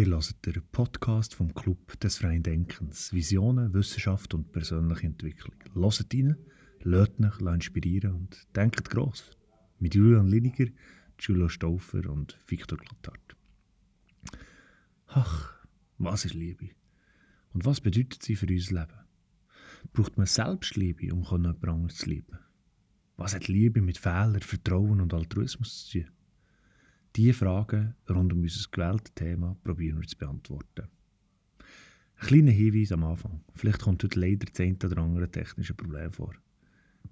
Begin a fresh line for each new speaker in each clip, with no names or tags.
Ihr hört den Podcast vom Club des Freien Denkens. Visionen, Wissenschaft und persönliche Entwicklung. Hört rein, lasst euch inspirieren und denkt gross. Mit Julian Liniger, Julia Stauffer und Viktor Glattart. Ach, was ist Liebe? Und was bedeutet sie für unser Leben? Braucht man Selbstliebe, um jemand anderes zu lieben? Was hat Liebe mit Fehlern, Vertrauen und Altruismus zu tun? Diese Fragen rund um unser gewähltes Thema probieren wir zu beantworten. Ein kleiner Hinweis am Anfang. Vielleicht kommt heute leider das eine oder andere technische Problem vor.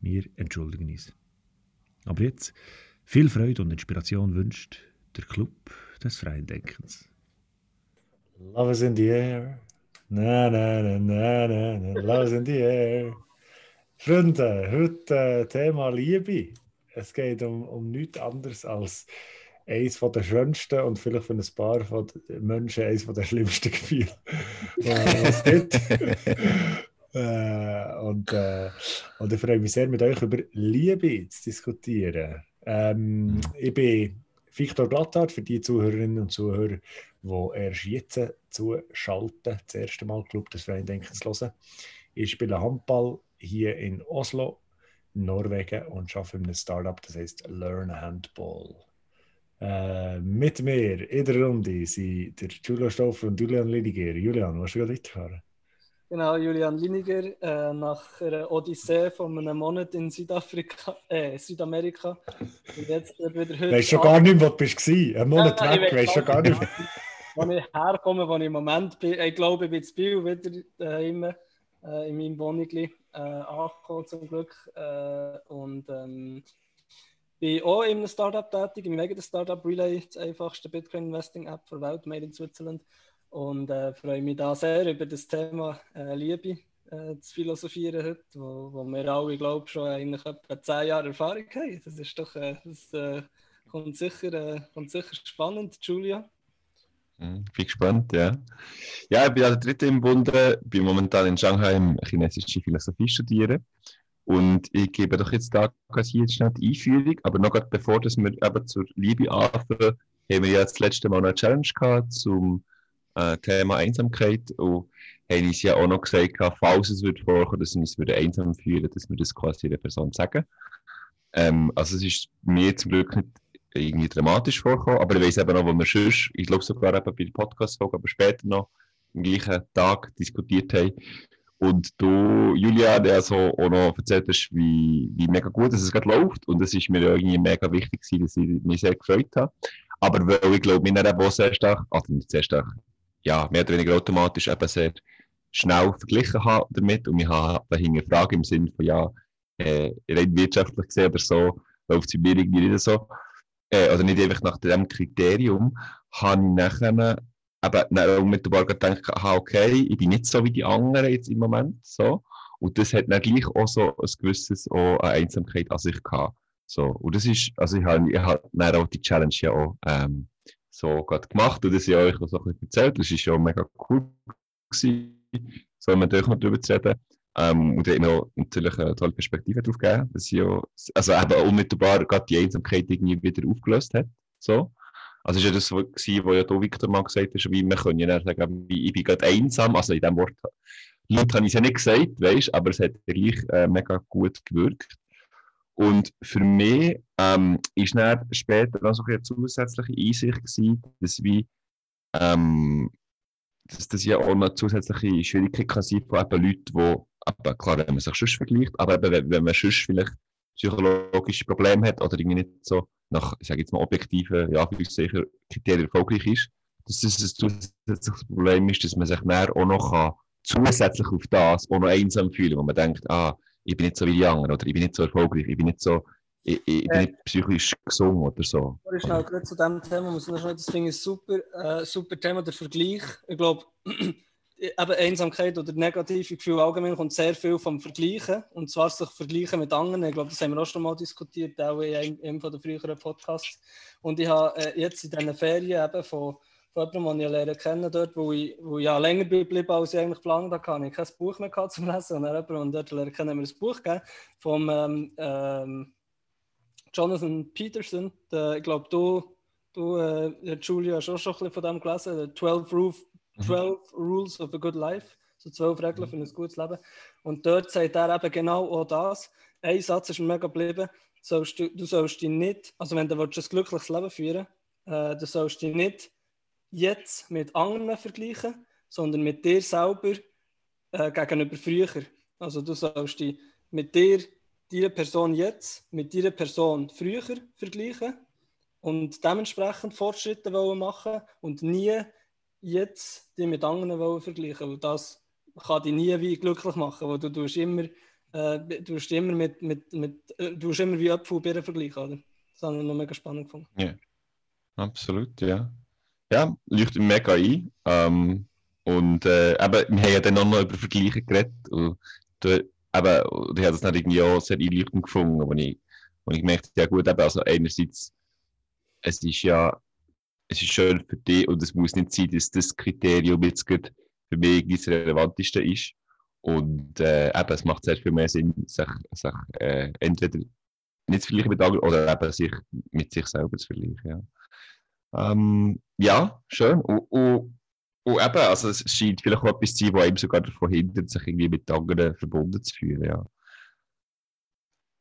Wir entschuldigen uns. Aber jetzt viel Freude und Inspiration wünscht der Club des Freien Denkens.
Love is in the air. Na, na, na, na, na, na. Love is in the air. Freunde, heute äh, Thema Liebe. Es geht um, um nichts anderes als eines der schönsten und vielleicht für ein paar von Menschen eines der schlimmsten Gefühle, es gibt. äh, und, äh, und ich freue mich sehr, mit euch über Liebe zu diskutieren. Ähm, ich bin Victor Glattard, für die Zuhörerinnen und Zuhörer, die erst jetzt zuschalten, das erste Mal Club des Freien Denkens hören. Ich spiele Handball hier in Oslo, Norwegen und arbeite in einem Startup, das heißt Learn Handball. Äh, mit mir in der Runde sind der Julian Stoffer und Julian Liniger. Julian, was du gerade weiterfahren?
Genau, Julian Liniger, äh, nach einer Odyssee von einem Monat in Südafrika, äh, Südamerika.
Und jetzt wieder heute. Weißt schon gar nicht, wo du bist. Ein Monat ja, weg, weißt schon gar nicht.
Wo ich herkomme, wo ich im Moment bin, ich glaube, ich bin in Biel wieder immer, äh, in meinem Wohnung äh, angekommen, zum Glück. Äh, und ähm, bin auch in einem Startup tätig, im Wege des Startup Relay, das einfachste Bitcoin-Investing-App der Welt, made in Switzerland. Und äh, freue mich da sehr über das Thema äh, Liebe äh, zu philosophieren heute, wo, wo wir alle, glaube ich, schon eigentlich etwa zehn Jahre Erfahrung haben. Das ist doch, äh, das äh, kommt, sicher, äh, kommt sicher spannend, Julia.
Mhm, bin gespannt, ja. Ja, ich bin der Dritte im Bunde, bin momentan in Shanghai chinesische Philosophie studieren und ich gebe doch jetzt da hier jetzt schnell die Einführung, aber noch gerade bevor dass wir eben zur Liebe anfangen, haben wir ja das letzte Mal eine Challenge gehabt zum äh, Thema Einsamkeit und haben uns ja auch noch gesagt, falls es wird vorkommen, dass wir uns einsam fühlen, dass wir das quasi der Person sagen. Ähm, also es ist mir zum Glück nicht irgendwie dramatisch vorgekommen, aber ich weiß eben noch, wo wir schon, ich glaube sogar eben bei der Podcast-Folge, aber später noch am gleichen Tag diskutiert haben, und du, Julia, der so auch noch erzählt hast, wie, wie mega gut es gerade läuft. Und es ist mir irgendwie mega wichtig gewesen, dass ich mich sehr gefreut habe. Aber weil ich glaube, haben auch sehr stark, also nicht sehr stark, ja, mehr oder weniger automatisch eben sehr schnell verglichen haben damit. Und wir haben Frage im Sinne von, ja, äh, rein wirtschaftlich gesehen oder so, läuft es mir irgendwie nicht so. Äh, oder nicht einfach nach dem Kriterium, habe ich nachher eben dann unmittelbar gedacht, aha, okay, ich bin nicht so wie die anderen jetzt im Moment, so. Und das hat dann gleich auch so ein gewisses auch eine Einsamkeit an sich gehabt. So. Und das ist, also ich habe, ich habe dann auch die Challenge ja auch, ähm, so gemacht und das ja euch so ein bisschen erzählt. Das ist ja mega cool gewesen, so mit euch noch darüber zu reden. Ähm, und hat mir auch natürlich eine tolle Perspektive darauf gegeben, dass ich ja, also eben unmittelbar gerade die Einsamkeit irgendwie wieder aufgelöst hat. So. Also ist ja das, was ja du, Victor, mal gesagt hast, wie wir können ja sagen, ich bin gerade einsam, also in dem Wort, Leute habe ich es ja nicht gesagt, weißt, aber es hat gleich äh, mega gut gewirkt. Und für mich ähm, ist dann später noch so eine zusätzliche Einsicht gewesen, dass wie, ähm, dass das ja auch eine zusätzliche Schwierigkeit kann sein von Leuten, die, eben, klar, wenn man sich sonst vergleicht, aber eben, wenn man sonst vielleicht psychologische Probleme hat oder irgendwie nicht so nach, ich sage jetzt mal, objektiven ja, Kriterien erfolgreich ist, dass das ein zusätzliches Problem ist, dass man sich dann auch noch kann, zusätzlich auf das auch noch einsam fühlen wo man denkt, ah, ich bin nicht so wie die anderen oder ich bin nicht so erfolgreich, ich bin nicht so, ich, ich bin nicht psychisch gesund oder so.
Schnell, gerade zu diesem Thema muss ich noch das finde ich super, äh, super Thema, der Vergleich. Ich glaube, eben Einsamkeit oder negative Gefühle allgemein kommt sehr viel vom Vergleichen. Und zwar sich vergleichen mit anderen. Ich glaube, das haben wir auch schon mal diskutiert, auch in einem von den früheren Podcasts. Und ich habe äh, jetzt in diesen Ferien eben von, von jemandem, den ich lernen kennen dort, wo ich, wo ich ja länger geblieben als ich eigentlich geplant hatte, hatte ich kein Buch mehr gehabt zum Lesen. Und, dann und dort lernen kennen wir ein Buch gegeben vom ähm, ähm, Jonathan Peterson. Der, ich glaube, du Du, äh, Julia, hast auch schon ein bisschen von dem gelesen, 12, Roof, 12 Rules of a Good Life, so zwölf Regeln für ein gutes Leben. Und dort sagt er eben genau auch das. Ein Satz ist mir mega geblieben, sollst du, du sollst dich nicht, also wenn du ein glückliches Leben führen äh, du sollst dich nicht jetzt mit anderen vergleichen, sondern mit dir selber äh, gegenüber früher. Also du sollst dich mit dir, dieser Person jetzt, mit dieser Person früher vergleichen und dementsprechend Fortschritte wollen machen und nie jetzt die mit anderen wollen vergleichen, weil das kann dich nie wie glücklich machen, weil du tust immer, äh, du tust immer mit, mit, mit äh, du tust immer wie Äpfel und Birnen vergleichen, oder? Das habe ich noch mega spannend gefunden.
Ja, absolut, ja. Ja, leuchtet mega ein. Ähm, und äh, eben, wir haben ja dann auch noch über Vergleiche geredet. Und da, eben, ich habe das dann irgendwie auch sehr einleuchtend gefunden, wo ich, wo ich gemerkt ja gut, eben, also einerseits, es ist ja, es ist schön für dich und es muss nicht sein, dass das Kriterium jetzt für mich das relevanteste ist. Und äh, eben, es macht sehr viel mehr Sinn, sich, sich äh, entweder nicht zu vergleichen mit anderen oder eben sich mit sich selber zu vergleichen. Ja, ähm, ja schön. Und, und, und eben, also es scheint vielleicht auch etwas zu sein, was einem sogar davon hindert, sich irgendwie mit anderen verbunden zu fühlen. Ja,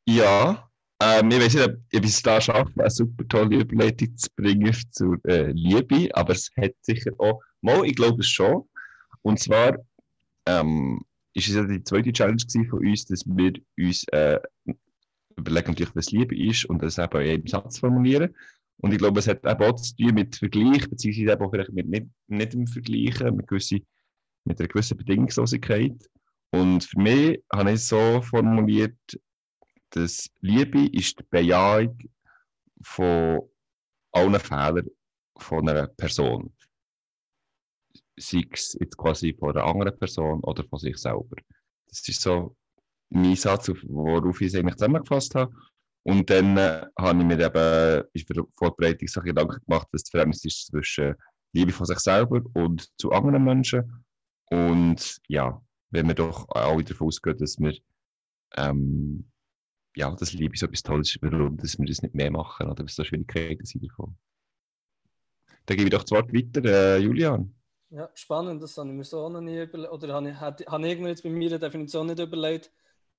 ja ähm, ich weiß nicht, ob ich es da schaffe, eine super tolle Überleitung zu bringen zur äh, Liebe, aber es hat sicher auch, mal, ich glaube es schon. Und zwar ähm, es ja die zweite Challenge von uns, dass wir uns äh, überlegen, natürlich, was Liebe ist und das eben in einem Satz formulieren. Und ich glaube, es hat eben auch zu tun mit Vergleich, beziehungsweise eben auch vielleicht mit nicht, nicht im Vergleichen, mit, gewisse, mit einer gewissen Bedingungslosigkeit. Und für mich habe ich es so formuliert, dass Liebe ist die Bejahung von allen Fehlern von einer Person. Sei es jetzt quasi von einer anderen Person oder von sich selber. Das ist so mein Satz, worauf ich es eigentlich zusammengefasst habe. Und dann äh, habe ich mir eben für die Vorbereitung so Gedanken gemacht, was das Verhältnis ist zwischen Liebe von sich selber und zu anderen Menschen. Und ja, wenn wir doch alle davon ausgehen, dass wir ähm, ja, dass Liebe so etwas Tolles warum dass wir das nicht mehr machen oder was da Schwierigkeiten sind davon. Dann gebe ich doch das Wort weiter, äh, Julian.
Ja, spannend, das habe ich mir so noch nie überlegt, oder habe ich, habe ich jetzt bei mir Definition nicht überlegt,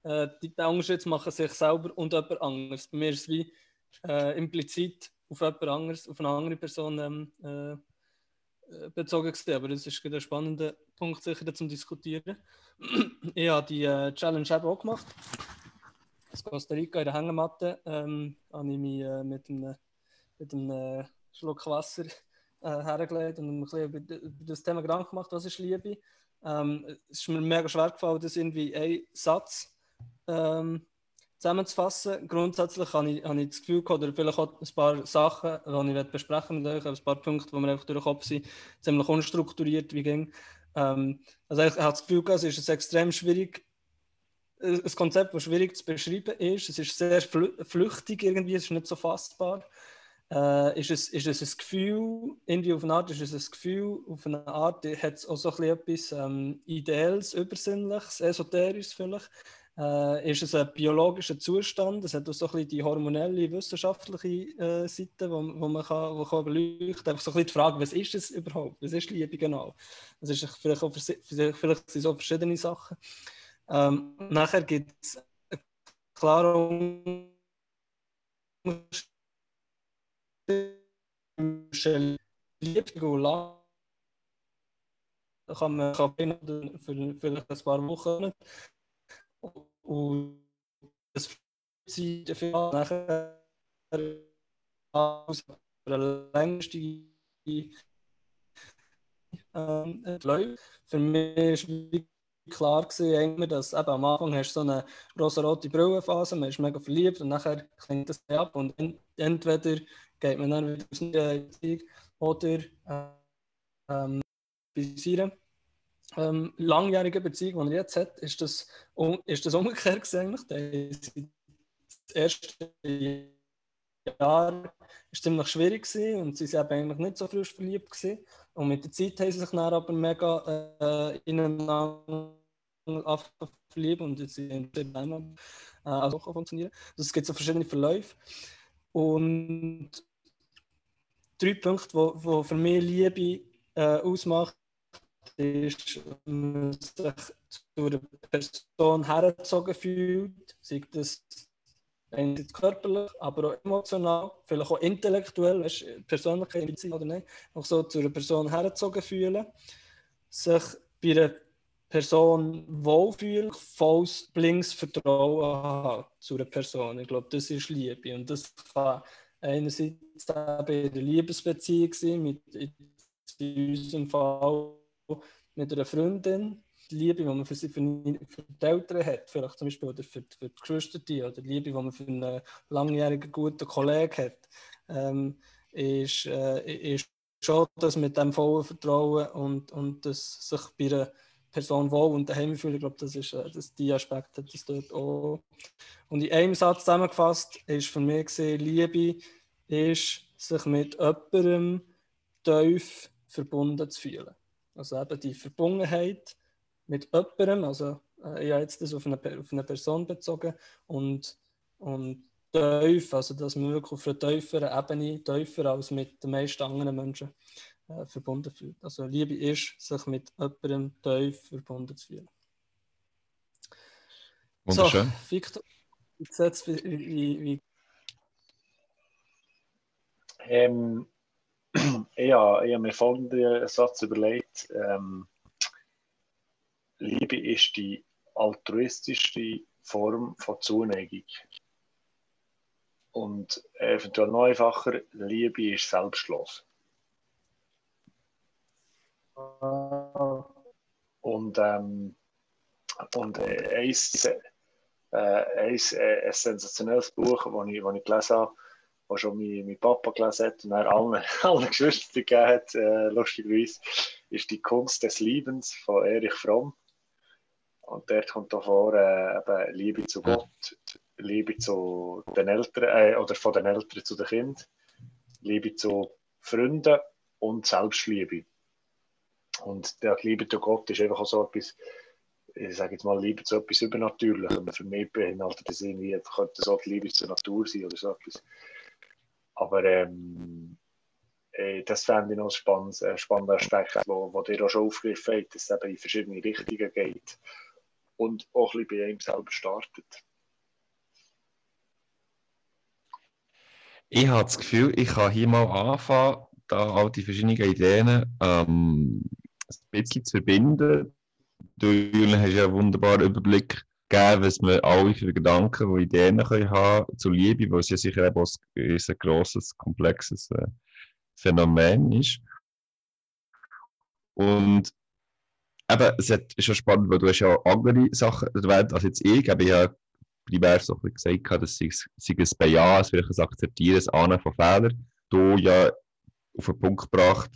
äh, die, den Unterschied machen sich selber und jemand anderes. Bei mir ist es wie äh, implizit auf jemand anderes, auf eine andere Person ähm, äh, äh bezogen gewesen. Aber das ist ein spannender Punkt sicher zum Diskutieren. ich habe die äh, Challenge auch gemacht. Aus Costa Rica in der Hängematte ähm, habe ich mich äh, mit einem, mit einem Schluck Wasser äh, hergelegt und ein über, das Thema Gedanken gemacht, was ist Liebe. Ähm, es ist mir mega schwer gefallen, das irgendwie ein Satz ähm, zusammenzufassen. Grundsätzlich habe ich, habe ich das Gefühl oder vielleicht auch ein paar Sachen, die ich besprechen mit ein paar Punkte, die mir einfach durch den Kopf sind, ziemlich unstrukturiert wie ging. Ähm, also ich, ich habe das Gefühl es ist extrem schwierig, ein Konzept, das schwierig zu beschreiben ist. Es ist sehr flüchtig irgendwie, es ist nicht so fassbar. Äh, ist, es, ist es ein Gefühl, irgendwie auf eine Art ist es ein Gefühl, auf eine Art hat es auch so etwas ähm, Ideelles, Übersinnliches, Esoterisches vielleicht äh, ist es ein biologischer Zustand. Es hat auch so ein bisschen die hormonelle, wissenschaftliche äh, Seite, wo, wo man kann, wo kann beleuchten kann. Einfach so ein bisschen die Frage, was ist es überhaupt? Was ist Liebe genau? Das ist vielleicht, auch, vielleicht sind es auch verschiedene Sachen. Ähm, nachher gibt es klare zwischen Liebe und Love. Da kann man für vielleicht ein paar Wochen und das sie dafür nachher aus der längste ähm. Für mich war klar gewesen, dass eben am Anfang hast du so eine rosa-rote Brillenphase, man ist mega verliebt und nachher klingt das ab und entweder geht man dann wieder aus der Beziehung oder ähm, bis ähm, langjährigen Beziehung, die er jetzt hat, ist das, um, ist das umgekehrt eigentlich. Das erste Jahr war ziemlich schwierig gewesen und sie waren eigentlich nicht so frisch verliebt. Gewesen. Und mit der Zeit haben sie sich dann aber mega äh, ineinander verliebt und jetzt sind sie einmal äh, also funktionieren. Also es gibt so verschiedene Verläufe. Und drei Punkte, wo, wo für mich Liebe äh, ausmacht, ist, man sich zu einer Person hergezogen fühlt, sei das körperlich, aber auch emotional, vielleicht auch intellektuell, weißt, persönlich oder nicht, auch so zu einer Person hergezogen fühlen, sich bei einer Person wohlfühlt, volles blinks Vertrauen haben zu einer Person. Ich glaube, das ist Liebe. Und das kann einerseits in der Liebesbeziehung sein, mit, in unserem Fall mit einer Freundin, die Liebe, die man für, sie, für, für die Eltern hat, vielleicht zum Beispiel, oder für, für die Geschwister, oder die Liebe, die man für einen langjährigen guten Kollegen hat, ähm, ist, äh, ist schon das mit dem vollen Vertrauen und, und das sich bei einer Person wohl und daheim fühlen, ich glaube, das ist äh, das, die Aspekte, das dort auch. Und in einem Satz zusammengefasst ist für mich gesehen, Liebe ist, sich mit jemandem tief verbunden zu fühlen. Also eben die Verbundenheit mit jemandem, also äh, ich habe jetzt das auf eine, auf eine Person bezogen und, und tief, also dass man wirklich auf einer tieferen Ebene, tiefer als mit den meisten anderen Menschen äh, verbunden fühlt. Also Liebe ist, sich mit jemandem tief verbunden zu fühlen.
Wunderschön.
So, Victor, jetzt, wie, wie, wie
ähm, ich habe, ich habe mir folgenden Satz überlegt. Ähm, Liebe ist die altruistischste Form von Zuneigung. Und eventuell noch einfacher, Liebe ist selbstlos. Und, ähm, und äh, ein, äh, äh, ein sensationelles Buch, das ich, ich gelesen habe, das schon mein, mein Papa gelesen hat und er allen, allen Geschwistern gegeben hat, äh, lustigerweise, ist die Kunst des Liebens von Erich Fromm. Und dort kommt da vor, äh, Liebe zu Gott, Liebe zu den Eltern, äh, oder von den Eltern zu den Kindern, Liebe zu Freunden und Selbstliebe. Und der Liebe zu Gott ist einfach auch so etwas, ich sage jetzt mal, Liebe zu etwas Übernatürlichem. Für mich beinhaltet das irgendwie, könnte so die Liebe zur Natur sein oder so etwas. Aber ähm, äh, das fände ich noch ein spannendes, äh, spannender Aspekt, wo, wo dir auch schon aufgegriffen hat, dass es eben in verschiedene Richtungen geht und auch ein bisschen bei ihm selber startet.
Ich habe das Gefühl, ich kann hier mal anfangen, da all die verschiedenen Ideen ähm, ein bisschen zu verbinden. Du, Julian, hast ja einen wunderbaren Überblick gegeben, was wir alle für Gedanken und Ideen können haben zur Liebe, es ja sicher eben ein, grosses, komplexes äh, Phänomen ist. Und eben, es ist schon spannend, weil du hast ja andere Sachen erwähnt als jetzt ich. Aber ich habe primär so ein gesagt, dass sie es bejahen, vielleicht ein Akzeptieren, ein Ahnen von Fehlern. Du ja auf den Punkt gebracht,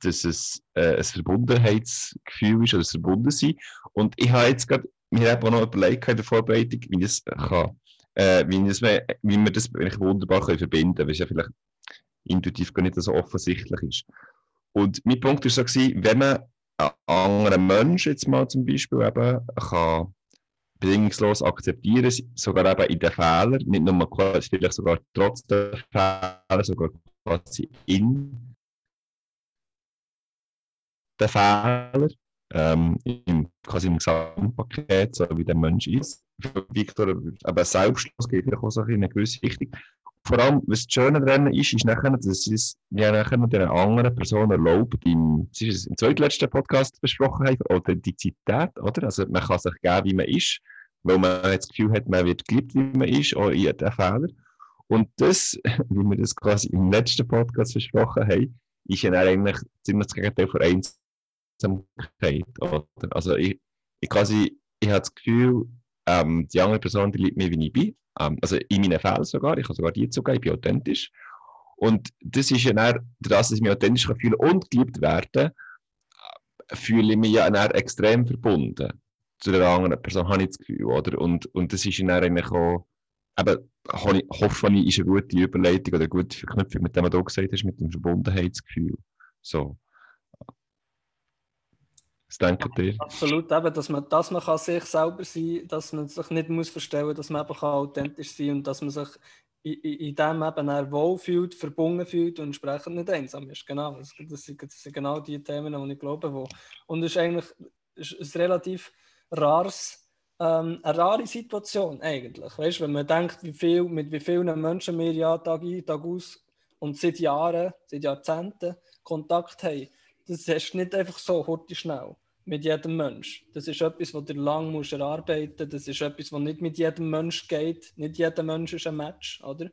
dass es äh, ein Verbundenheitsgefühl ist oder ein Verbundensein. Und ich habe jetzt gerade mir auch noch überlegt in der Vorbereitung, wie das kann, äh, wie, das, wie wir das wunderbar können verbinden können, weil es ja vielleicht intuitiv gar nicht so offensichtlich ist. Und mein Punkt war so, gewesen, wenn man einen anderen Menschen jetzt mal zum Beispiel eben kann bedingungslos akzeptieren, sogar eben in den Fehlern, nicht nur vielleicht sogar trotz der Fehler, sogar quasi in den Fehler, ähm, im, quasi im Gesamtpaket, so wie der Mensch ist. Victor, aber Selbstschluss geht auch so in eine gewisse Richtung. Vor allem, was das Schöne daran ist, ist nachher, dass es ja nachher der anderen Person erlaubt, im, es im zweitletzten Podcast besprochen haben, Authentizität, oder? Also man kann sich geben, wie man ist, weil man das Gefühl hat, man wird geliebt, wie man ist, auch in den Fehler. Und das, wie wir das quasi im letzten Podcast besprochen haben, ist ja eigentlich ziemlich das Gegenteil von Einsamkeit. Oder? Also ich, ich quasi, ich habe das Gefühl, ähm, die andere Person, die liebt mich, wie ich bin. Ähm, also in meinen Fällen sogar, ich kann sogar die zugeben, ich bin authentisch. Und das ist ja dann, dass ich mich authentisch fühlen und geliebt werden, fühle ich mich ja dann extrem verbunden zu der anderen Person, habe ich das Gefühl, oder? Und, und das ist dann eigentlich auch, eben, hoffe ich, ist eine gute Überleitung oder eine gute Verknüpfung mit dem, was du gesagt hast, mit dem Verbundenheitsgefühl. So. Was denkt ihr?
Absolut, eben, dass man, dass man kann sich selber sein kann, dass man sich nicht muss verstellen muss, dass man eben kann authentisch sein kann und dass man sich in, in dem eben er wohlfühlt, verbunden fühlt und entsprechend nicht einsam ist. Genau, das, sind, das sind genau die Themen, die ich glaube. Wo, und es ist eigentlich ist ein relativ rares, ähm, eine rare Situation eigentlich. Weißt, wenn man denkt, wie viel, mit wie vielen Menschen wir ja Tag ein, Tag aus und seit Jahren, seit Jahrzehnten Kontakt haben, das ist nicht einfach so heute schnell mit jedem Mensch. Das ist etwas, was du lang musst erarbeiten musst. Das ist etwas, was nicht mit jedem Mensch geht. Nicht jeder Mensch ist ein Match, oder?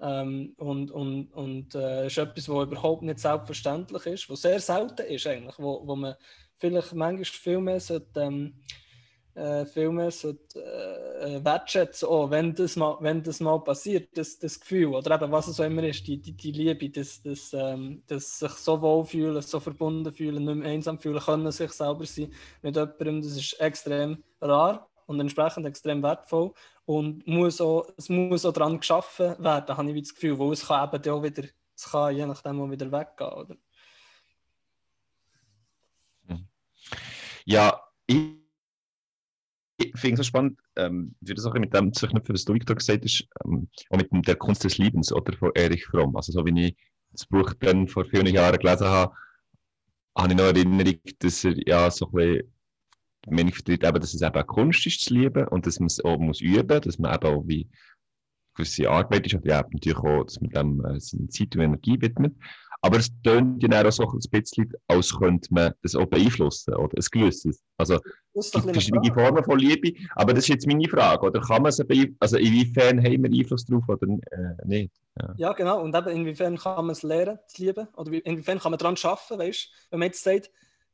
Ähm, und und, und äh, ist etwas, was überhaupt nicht selbstverständlich ist, was sehr selten ist eigentlich, wo, wo man vielleicht manchmal viel mehr sollte, ähm, äh, viel mehr sollte, äh, äh, wertschätzen, oh, wenn, das mal, wenn das mal passiert, das, das Gefühl, oder eben was es auch immer ist, die, die, die Liebe, das, das, ähm, das sich so wohl fühlen, so verbunden fühlen, nicht mehr einsam fühlen, können sich selber sein mit jemandem, das ist extrem rar und entsprechend extrem wertvoll und muss auch, es muss auch daran geschaffen werden, habe ich das Gefühl, wo es kann eben auch wieder, es kann je nachdem auch wieder weggehen, oder?
Ja, ich ich finde es so spannend, ähm, wie das auch mit dem zu verknüpfen, was du, Victor, gesagt hast, ähm, auch mit der Kunst des Liebens oder von Erich Fromm. Also, so wie ich das Buch dann vor vielen Jahren gelesen habe, habe ich noch Erinnerung, dass er ja so ein bisschen Meinung vertritt, eben, dass es eben auch Kunst ist zu lieben und dass man es auch muss üben dass man eben auch wie gewisse Arbeit ist und ja, natürlich auch, dass man dem äh, seine Zeit und Energie widmet. Aber es tönt ja auch so ein bisschen, als könnte man das auch beeinflussen oder ein gewisses. Also es gibt verschiedene Formen von Liebe, aber das ist jetzt meine Frage. Oder kann man es also inwiefern haben wir Einfluss darauf oder äh, nicht?
Ja. ja. genau. Und eben inwiefern kann man es lernen, zu lieben? Oder inwiefern kann man daran arbeiten, weißt Wenn man jetzt sagt,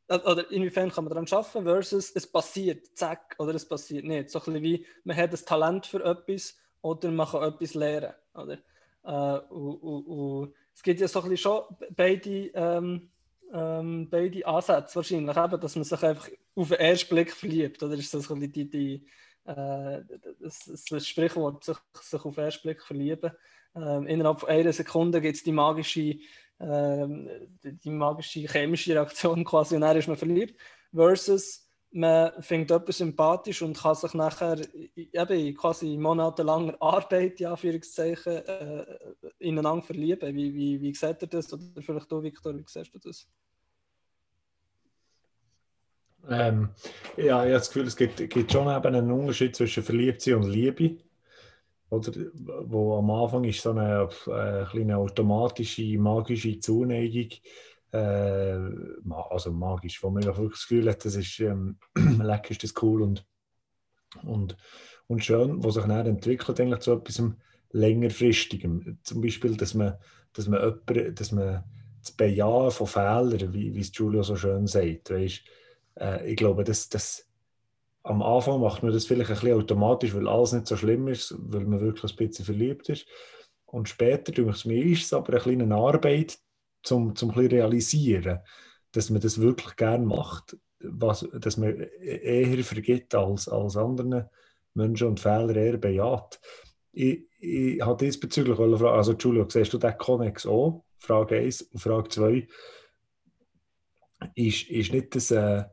äh, oder inwiefern kann man daran arbeiten versus es passiert, zack, oder es passiert nicht. So ein bisschen wie, man hat ein Talent für etwas oder man kann etwas lernen. Oder? Äh, und, und, und es gibt ja so ein schon beide, ähm, ähm, beide Ansätze wahrscheinlich, eben, dass man sich einfach auf den ersten Blick verliebt. Oder ist das die, die, die äh, das, das Sprichwort, sich, sich auf den ersten Blick verlieben. Ähm, innerhalb von einer Sekunde gibt es die magische, ähm, die magische chemische Reaktion quasi und dann ist man verliebt. Versus man findet etwas sympathisch und kann sich nachher eben quasi monatelanger Arbeit, ja, Anführungszeichen, äh, ineinander verlieben. Wie, wie, wie seht ihr das? Oder vielleicht du, Victor, wie siehst du das?
Ähm, ja, ich habe das Gefühl, es gibt, gibt schon eben einen Unterschied zwischen Verliebtsein und Liebe. Oder, wo am Anfang ist so eine, eine äh, kleine automatische, magische Zuneigung äh, also magisch, wo man wirklich das Gefühl hat, das ist ähm, lecker, ist das cool und, und, und schön, was sich dann entwickelt eigentlich zu etwas längerfristigem. Zum Beispiel, dass man, dass man, jemand, dass man das Bejahen von Fehlern, wie, wie es Julio so schön sagt, weißt, äh, ich glaube, dass das am Anfang macht man das vielleicht ein bisschen automatisch, weil alles nicht so schlimm ist, weil man wirklich ein bisschen verliebt ist. Und später, denke ich, ist es aber eine kleine Arbeit, zum, zum ein realisieren, dass man das wirklich gerne macht, was, dass man eher vergibt als, als anderen Menschen und Fehler eher bejaht. Ich, ich habe diesbezüglich fragen, also Julio, siehst du den Connex auch? Frage 1 und Frage 2. Ist, ist nicht das, äh,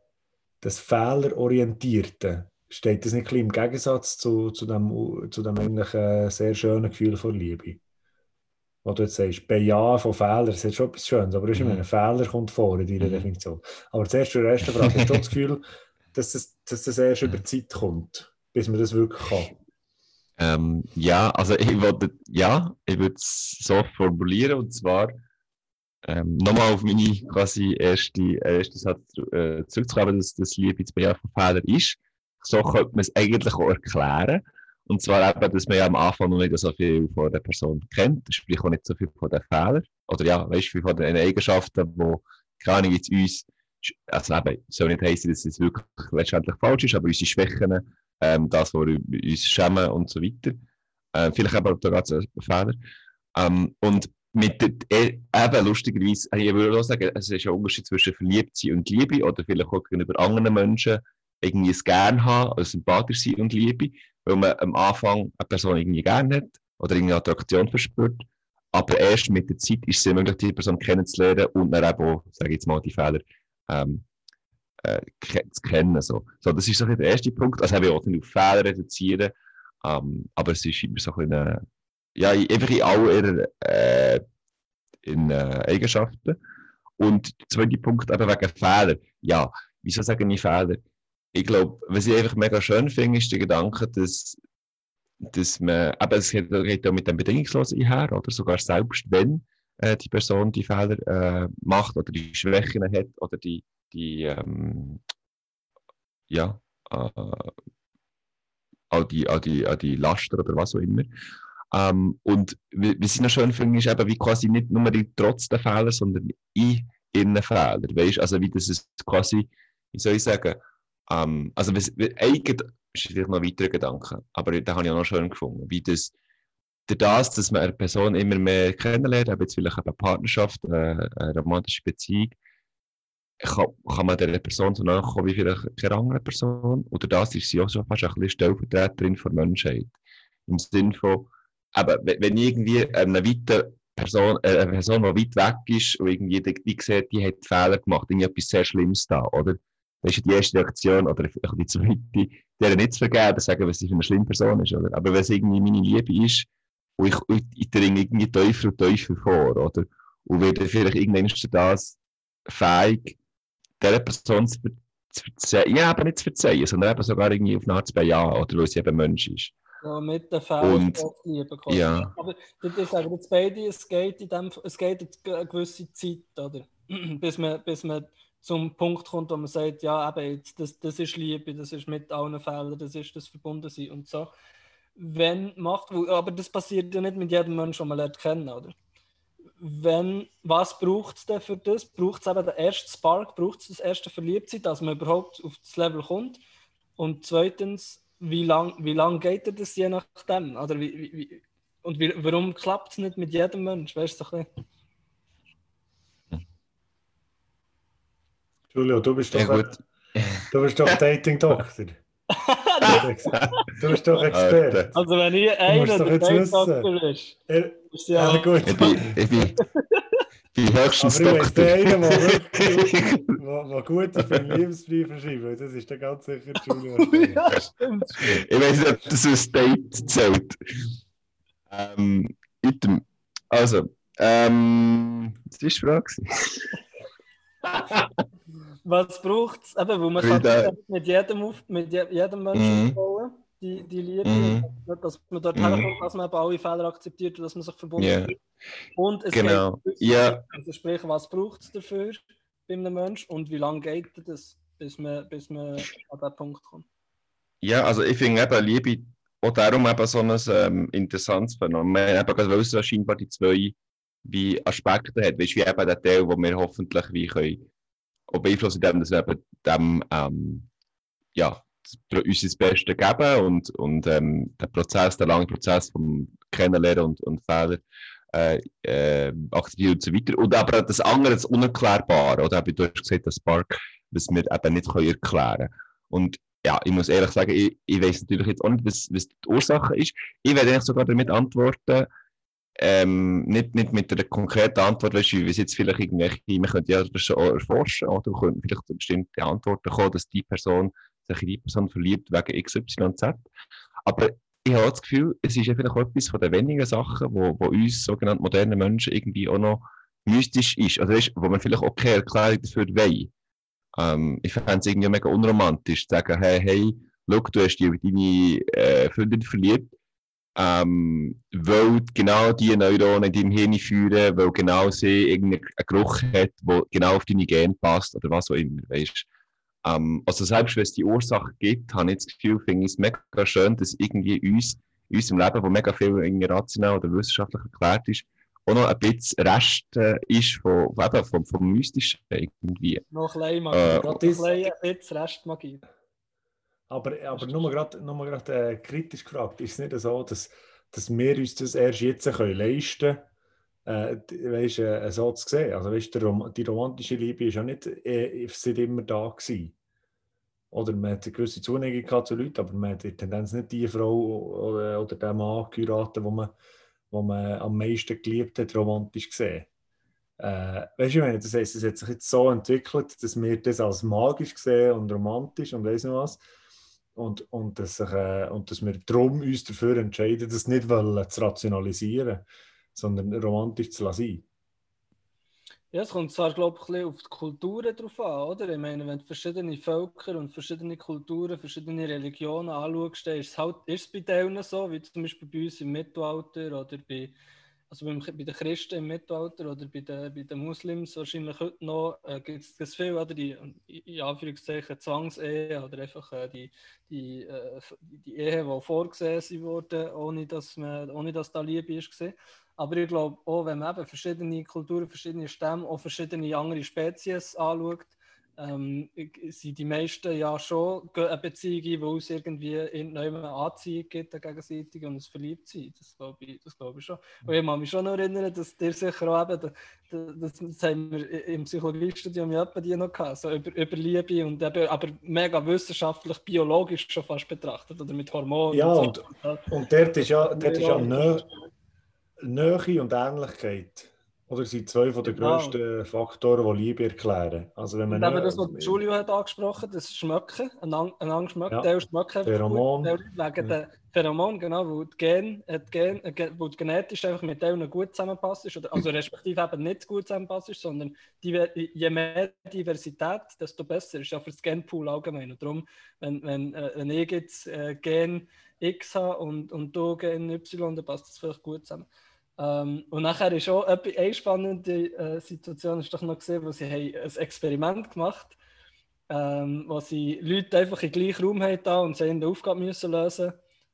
das Fehlerorientierte, steht das nicht ein im Gegensatz zu, zu dem, zu dem eigentlich äh, sehr schönen Gefühl von Liebe? Wo du jetzt sagst, Bejahen von Fehlern, das ist schon etwas Schönes, aber mhm. ein Fehler kommt vor in deiner mhm. Definition. Aber zuerst zur ersten Frage, hast du das Gefühl, dass das, dass das erst über Zeit kommt, bis man das wirklich kann?
Ähm, ja, also ich würde ja, ich würde es so formulieren und zwar ähm, nochmal auf meine quasi erste, erste Satz äh, zurückzukommen, dass das Liebe zu Bejahen von Fehlern ist. So könnte man es eigentlich auch erklären. Und zwar eben, dass man ja am Anfang noch nicht so viel von der Person kennt, sprich auch nicht so viel von den Fehlern. Oder ja, weißt du, von den Eigenschaften, die, keine jetzt uns, also eben, soll nicht heißen, dass es wirklich letztendlich falsch ist, aber unsere Schwächen, ähm, das, wo wir uns schämen und so weiter. Ähm, vielleicht eben auch da ganz Fehler. Ähm, und mit der, e, eben lustigerweise, ich würde auch sagen, es ist ein Unterschied zwischen Verliebtsein und Liebe oder vielleicht auch gegenüber anderen Menschen irgendwie es gerne haben, also sympathisch sein und Liebe weil man am Anfang eine Person irgendwie gerne hat oder irgendwie Attraktion verspürt. Aber erst mit der Zeit ist es möglich, die Person kennenzulernen und dann eben auch, sage ich jetzt mal, die Fehler ähm, äh, zu kennen. So. so, das ist so der erste Punkt. Also, ich auch auf Fehler reduzieren, ähm, aber es ist immer so ein, ja, einfach in all ihren äh, in, äh, Eigenschaften. Und der zweite Punkt eben wegen Fehler. Ja, wieso sage ich Fehler? Ich glaube, was ich einfach mega schön finde, ist der Gedanke, dass, dass man, aber es geht, geht auch mit dem Bedingungslosen einher, oder sogar selbst wenn äh, die Person die Fehler äh, macht oder die Schwächen hat oder die, die ähm, ja, äh, all die, all die, all die Laster oder was auch immer. Ähm, und was ich noch schön finde, ist eben wie quasi nicht nur trotz der Fehler, sondern in ihren Fehler. Weißt also wie das ist quasi, wie soll ich sagen, ähm, also eigentlich ist vielleicht noch ein weiterer Gedanke, aber den habe ich auch noch schön gefunden, wie das das, dass man eine Person immer mehr kennenlernt, eben jetzt vielleicht eine Partnerschaft, äh, eine romantische Beziehung, kann, kann man dieser Person so nachkommen wie vielleicht keine andere Person. Oder das ist sie auch schon fast ein bisschen Stellvertreterin der Menschheit. Im Sinne von, aber wenn irgendwie eine weitere Person, äh, eine Person, die weit weg ist und irgendwie die, die sieht, die hat Fehler gemacht, irgendwie etwas sehr Schlimmes da, oder? Das ist die erste Reaktion, oder die zweite, der nicht zu vergeben, sagen, was sie für eine schlimme Person ist, oder? Aber wenn es irgendwie meine Liebe ist, und ich, ich, ich dringe irgendwie tiefer und tiefer vor, oder? Und werde vielleicht irgendwann das fähig, dieser Person zu, zu verzeihen, ja, aber nicht zu verzeihen, sondern eben sogar irgendwie auf eine Art zu bejahen, oder weil sie eben Mensch ist.
Ja, mit den Fällen
lieben Ja.
Aber das sagen jetzt beide, es geht, in dem, es geht eine gewisse Zeit, oder? bis, man, bis man zum Punkt kommt, wo man sagt, ja, eben, das, das ist Liebe, das ist mit allen Fehlern, das ist das Verbundensein und so. Wenn macht, aber das passiert ja nicht mit jedem Menschen, den man lernt kennen, oder? Wenn, was braucht es denn für das? Braucht es eben den ersten Spark, braucht es das erste Verliebtsein, dass man überhaupt auf das Level kommt? Und zweitens, wie lange wie lang geht das je nachdem? Oder wie, wie, und wie, warum klappt es nicht mit jedem Mensch? Weißt du, ein
Julio, du bist doch, ja, gut. du bist doch Dating-Doktor. du bist doch Experte.
Also wenn ich einer der Dating-Doktor ist,
ist ja... ja gut.
Ich bin, ich bin, die höchstens
Aber ich der eine, der wirklich der gute für einen Liebesbrief schreibt, das ist dann ganz sicher Julio.
ja, stimmt.
Ich weiß nicht, ob das ein Date zählt. Ähm, item. Also, ähm, das ist die Frage.
Was braucht es? Eben, weil man kann mit jedem, auf, mit jedem Menschen mhm. aufbauen die, die Liebe, mhm. dass man dort mhm. herkommt, dass man alle Fehler akzeptiert und dass man sich verbunden yeah. fühlt. Und es
genau.
geht
ja.
also sprich, was braucht es dafür bei einem Menschen und wie lange geht das, bis man, bis man an diesen Punkt kommt?
Ja, also ich finde eben Liebe auch darum eben so ein ähm, interessantes Phänomen, eben weil es scheinbar die zwei wie Aspekte hat, weißt, wie eben der Teil, wo wir hoffentlich wie können beeinflussen können, dass wir eben dem ähm, ja, uns das Beste geben und, und ähm, der Prozess, der lange Prozess vom Kennenlernen und, und Fehler äh, äh, akzeptieren und so weiter. Und aber das andere, das Unerklärbare, oder du hast gesagt, das Spark, was wir eben nicht können erklären können. Und ja, ich muss ehrlich sagen, ich, ich weiß natürlich jetzt auch nicht, was, was die Ursache ist. Ich werde eigentlich sogar damit antworten, ähm, nicht, nicht mit einer konkreten Antwort, weißt du, wie es jetzt vielleicht irgendwelche, man könnte ja das schon erforschen, oder könnte vielleicht zu bestimmten Antworten kommen, dass die Person sich in die Person verliebt wegen XYZ. Aber ich habe das Gefühl, es ist ja vielleicht etwas von den wenigen Sachen, wo, wo uns sogenannte moderne Menschen irgendwie auch noch mystisch ist. Also weißt, wo man vielleicht auch keine Erklärung dafür will. Ähm, ich fände es irgendwie mega unromantisch, zu sagen, hey, hey, schau, du hast dich in deine äh, Freundin verliebt, ähm, weil genau die Neuronen in deinem Hirn führen, weil genau sie irgendeinen Geruch hat, der genau auf deine Gene passt oder was auch immer, weißt ähm, also selbst wenn es die Ursache gibt, habe ich das Gefühl, finde ich es mega schön, dass irgendwie uns, in unserem Leben, wo mega viel irgendwie rational oder wissenschaftlich erklärt ist, auch noch ein bisschen Rest äh, ist von, eben, vom, vom Mystischen irgendwie.
Noch ein Magie, äh, noch ein bisschen Restmagie.
Aber, aber nur gerade nur grad, äh, kritisch gefragt, ist es nicht so, dass, dass wir uns das erst jetzt können leisten können, äh, weißt, äh, so zu sehen? Also weißt, Rom die romantische Liebe ist ja nicht äh, seit immer da gewesen. Oder man hat eine gewisse Zuneigung zu Leuten, aber man hat in Tendenz nicht die Frau oder, oder den Mann geheiratet, wo man, wo man am meisten geliebt hat, romantisch gesehen. Äh, weißt du, meine, das heisst, es hat sich jetzt so entwickelt, dass wir das als magisch sehen und romantisch und weiss nicht was. Und, und, dass sich, äh, und dass wir darum uns dafür entscheiden, das nicht wollen, zu rationalisieren, sondern romantisch zu lassen.
Ja, es kommt zwar, glaube ich, auf die Kulturen drauf an, oder? Ich meine, wenn du verschiedene Völker und verschiedene Kulturen, verschiedene Religionen anschaust, dann ist es, halt, ist es bei denen so, wie zum Beispiel bei uns im Mittelalter oder bei also beim, bei den Christen im Mittelalter oder bei den, bei den Muslims wahrscheinlich heute noch, äh, gibt es viel, oder die, in Anführungszeichen, Zwangsehe oder einfach äh, die, die, äh, die Ehe, die vorgesehen wurden, ohne dass, man, ohne dass da Liebe. War. Aber ich glaube, auch wenn man eben verschiedene Kulturen, verschiedene Stämme, auch verschiedene andere Spezies anschaut, ähm, sind die meisten ja schon eine Beziehung wo es irgendwie eine Anziehung gibt gegenseitig und es verliebt sind. Das glaube ich, das glaube ich schon. Und ich kann mich schon noch erinnern, dass dir sicher auch eben, das, das haben wir im Psychologiestudium ja die noch gehabt, so über, über Liebe und eben, aber mega wissenschaftlich, biologisch schon fast betrachtet oder mit Hormonen.
Ja, und, so. und, und dort ist ja, dort ist ja Nähe, Nähe und Ähnlichkeit oder sind zwei von den genau. grössten Faktoren, die Liebe erklären. Also wenn man
und das, was Julio hat angesprochen das Schmecken, einander schmecken, ja. der schmeckt
Pheromon.
Der wegen ja. Pheromon, genau, wo die, Gen, äh, die, Gen, äh, wo die genetisch einfach mit denen gut zusammenpasst ist, oder, also respektive eben nicht gut zusammenpasst ist, sondern die, je mehr Diversität, desto besser ist ja für das Genpool allgemein. Und darum, wenn, wenn, äh, wenn ich jetzt Gen X habe und, und du Gen Y, dann passt das vielleicht gut zusammen. Ähm, und nachher ist auch eine spannende äh, Situation, ist doch noch gesehen, wo sie haben ein Experiment gemacht ähm, wo sie Leute einfach im gleichen Raum haben und sie eine Aufgabe müssen lösen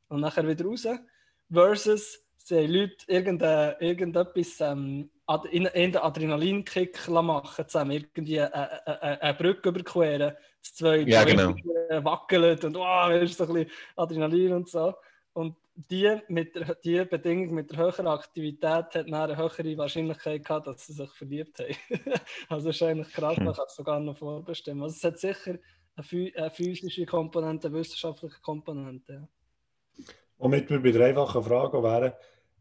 und nachher wieder raus. Versus sie haben Leute irgende, irgendetwas ähm, in, in den Adrenalinkick machen zusammen, irgendwie eine, eine, eine Brücke überqueren, das zwei
ja, genau.
wackeln und wow, ist so ein bisschen Adrenalin und so. Und die, mit der, die Bedingung mit der höheren Aktivität hat eine höhere Wahrscheinlichkeit gehabt, dass sie sich verliebt haben. also ist eigentlich krass, man kann es sogar noch vorbestimmen. Also es hat sicher eine, eine physische Komponente, eine wissenschaftliche Komponente.
Womit wir bei der einfachen Frage wären,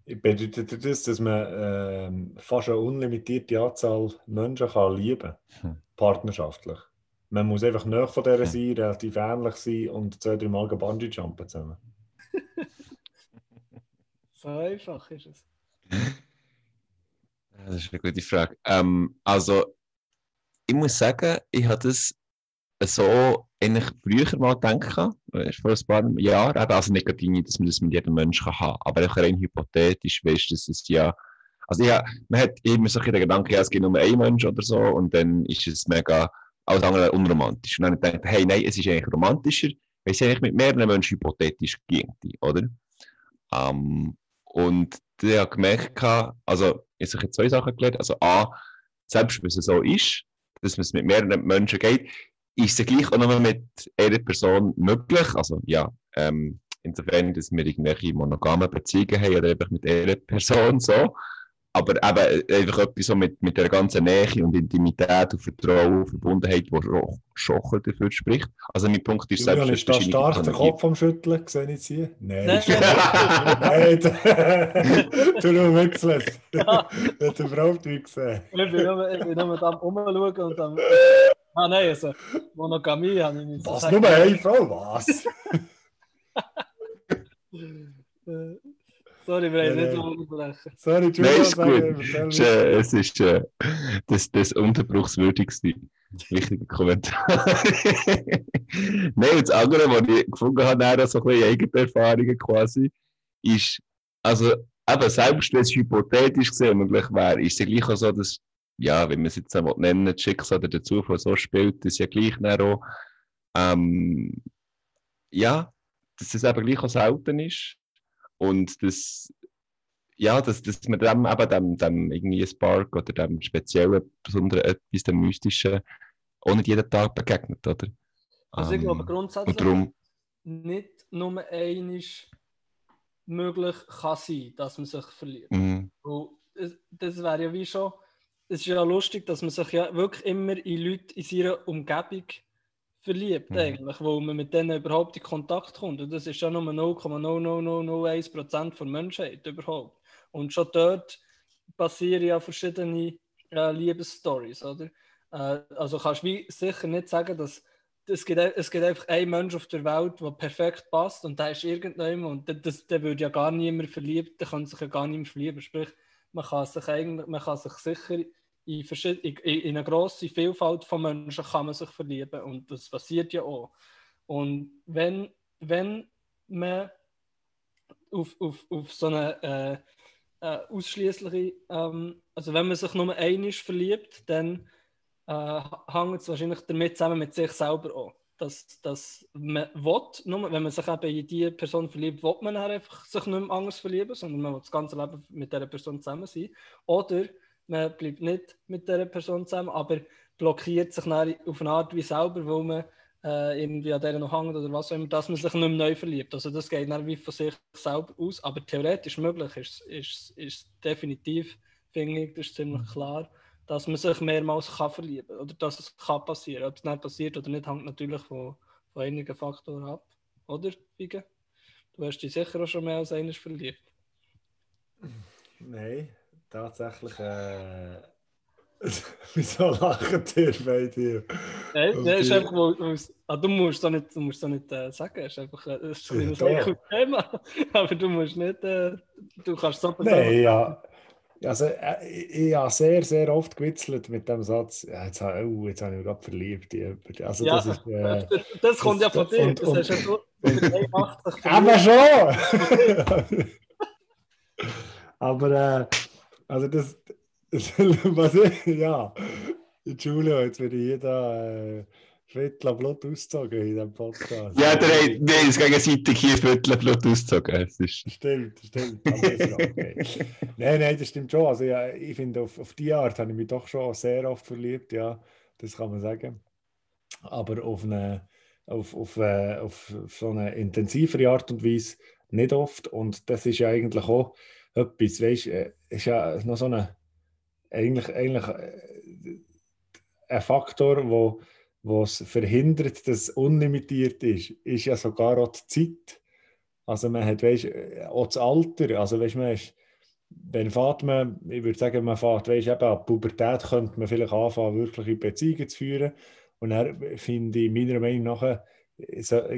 bedeutet das, dass man äh, fast eine unlimitierte Anzahl Menschen kann lieben kann, hm. partnerschaftlich? Man muss einfach näher von dieser hm. sein, relativ ähnlich sein und zwei, drei Mal Bungee-Jumpen zusammen.
So einfach ist es.
Das ist eine gute Frage. Ähm, also, ich muss sagen, ich habe das so eigentlich früher mal gedacht, äh, vor ein paar Jahren, also nicht gerade dass man das mit jedem Menschen haben kann, aber auch rein hypothetisch, weißt du, dass es ja, also ja, man hat immer so den Gedanken, ja, es gibt nur einen Mensch oder so und dann ist es mega, alles andere unromantisch. Und dann habe ich gedacht, hey, nein, es ist eigentlich romantischer, weil es eigentlich mit mehreren Menschen hypothetisch ging, oder? Ähm, und ich habe gemerkt, also ich habe zwei Sachen gelernt. Also A, selbst wenn es so ist, dass es mit mehreren Menschen geht, ist es gleich auch noch mit einer Person möglich. Also ja, ähm, insofern, dass wir irgendwelche monogame Beziehungen haben oder einfach mit einer Person so. Aber eben äh, einfach etwas so mit, mit der ganzen Nähe und Intimität und Vertrauen und Verbundenheit, die schon dafür spricht. Also mein Punkt ist
selbst... Ist da stark der Kopf am Schütteln, sehe ich hier? Nein. Nein, du nur wechseln. Ja. Das hat überhaupt nicht gesehen.
Ich bin nur, ich bin nur am Umschauen und am... Ah nein, also Monogamie habe ich nicht
Was, nur eine Frau? Was?
Sorry, wir haben nicht unterbrechen.
Sorry,
Entschuldigung. Nein, ist gut. Ist, äh, es ist äh, das, das unterbruchswürdigste. Wichtiger Kommentar. Nein, das andere, was ich gefunden habe, so ein bisschen eigene Erfahrungen quasi, ist, also eben, selbst wenn es hypothetisch gesehen möglich wäre, ist es ja gleich auch so, dass, ja, wenn man es jetzt einmal nennen, das Schicksal oder der Zufall so spielt, dass ja gleich auch, ähm, ja, dass es eben gleich auch selten ist und das, ja, dass, dass man dem, eben dem, dem irgendwie Spark oder dem speziellen, besonderen etwas, dem Mystischen, auch nicht jeden Tag begegnet, oder?
Also ich glaube ähm, grundsätzlich darum, nicht nur einisch möglich kann sein, dass man sich verliert. Mhm. Das, das wäre ja wie schon, es ist ja lustig, dass man sich ja wirklich immer in Leute in seiner Umgebung verliebt, mhm. eigentlich, wo man mit denen überhaupt in Kontakt kommt. Und das ist ja nur 0,00001% von Menschheit überhaupt. Und schon dort passieren ja verschiedene äh, Liebesstories, oder? Äh, also kannst du sicher nicht sagen, dass es gibt, es gibt einfach einen Mensch auf der Welt, der perfekt passt und der ist irgendjemand und das, der würde ja gar niemand verliebt, der kann sich ja gar niemand verlieben. Sprich, man kann sich eigentlich, man kann sich sicher in, in, in eine grosse Vielfalt von Menschen kann man sich verlieben und das passiert ja auch. Und wenn, wenn man auf, auf, auf so eine äh, äh, ausschließliche, ähm, also wenn man sich nur einig verliebt, dann äh, hängt es wahrscheinlich damit zusammen mit sich selber auch. Dass, dass man will, nur wenn man sich eben in die Person verliebt, will man einfach sich nicht mehr anders verlieben, sondern man will das ganze Leben mit dieser Person zusammen sein. Oder man bleibt nicht mit dieser Person zusammen, aber blockiert sich auf eine Art wie selber, wo man äh, irgendwie an der noch hängt oder was auch immer, dass man sich nicht mehr neu verliebt. Also das geht dann wie von sich selber aus, aber theoretisch möglich ist, ist, ist definitiv, finde ich, das ist ziemlich klar, dass man sich mehrmals kann verlieben oder dass es kann passieren. Ob es nicht passiert oder nicht, hängt natürlich von, von einigen Faktoren ab. Oder, Fige? Du hast dich sicher auch schon mehr als eines verliebt.
Nein, tatsächlich äh, Wieso lachen ihr bei dir?
Nein, das ist einfach, ah, du musst es nicht, du musst nicht äh, sagen, es ist einfach äh, ein kleines ja, Thema, aber du musst nicht, äh, du kannst so
Nein, ja. Also, äh, ich habe sehr, sehr oft gewitzelt mit dem Satz, jetzt, oh, jetzt habe ich mich gerade verliebt. Also,
ja, das, ist, äh, das, das kommt das, ja von dir, und, das und, hast ja du
Aber schon! aber, äh, also das, Was ich, ja, Entschuldigung, jetzt werde ich da äh, Viertel Blut ausgezogen in diesem Podcast.
Ja, der hat nee, ist gegenseitig hier Viertel Blut ausgezogen. Das ist...
Stimmt, stimmt. okay. nein, nein, das stimmt schon. Also, ja, ich finde, auf, auf die Art habe ich mich doch schon sehr oft verliebt, ja, das kann man sagen. Aber auf eine, auf, auf, äh, auf, auf so eine intensivere Art und Weise nicht oft. Und das ist ja eigentlich auch etwas, weißt du, äh, ist ja noch so eine eigentlich, eigentlich äh, ein Faktor, wo was verhindert, dass es unlimitiert ist, ist ja sogar auch die Zeit. Also man hat, weißt, auch das Alter, also weißt, man ist, wenn fährt man, ich würde sagen, man fährt, weißt, eben ab Pubertät könnte man vielleicht anfangen, wirkliche Beziehungen zu führen und dann finde ich meiner Meinung nach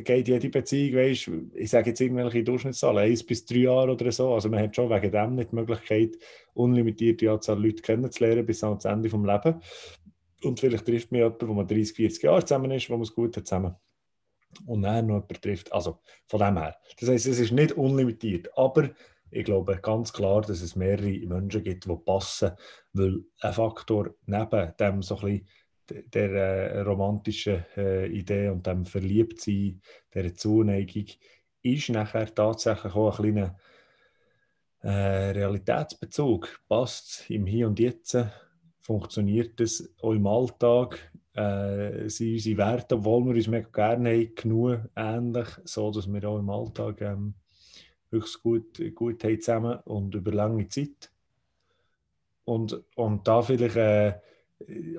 geht jede Beziehung, weißt, ich sage jetzt irgendwelche Durchschnittszahlen, eins bis drei Jahre oder so. Also man hat schon wegen dem nicht die Möglichkeit, unlimitierte Anzahl Leute kennenzulernen bis ans Ende des Lebens. Und vielleicht trifft man jemanden, wo man 30, 40 Jahre zusammen ist, wo man es gut hat zusammen. Und dann noch jemanden trifft. Also von dem her. Das heißt, es ist nicht unlimitiert. Aber ich glaube ganz klar, dass es mehrere Menschen gibt, die passen, weil ein Faktor neben dem so ein bisschen der äh, romantischen äh, Idee und dem Verliebtsein, der Zuneigung, ist nachher tatsächlich auch ein kleiner äh, Realitätsbezug. Passt im Hier und Jetzt? Funktioniert es auch im Alltag? Äh, sind unsere Werte, obwohl wir uns mega gerne haben, genug ähnlich, so dass wir auch im Alltag ähm, höchst gut, gut haben zusammen und über lange Zeit? Und, und da vielleicht äh,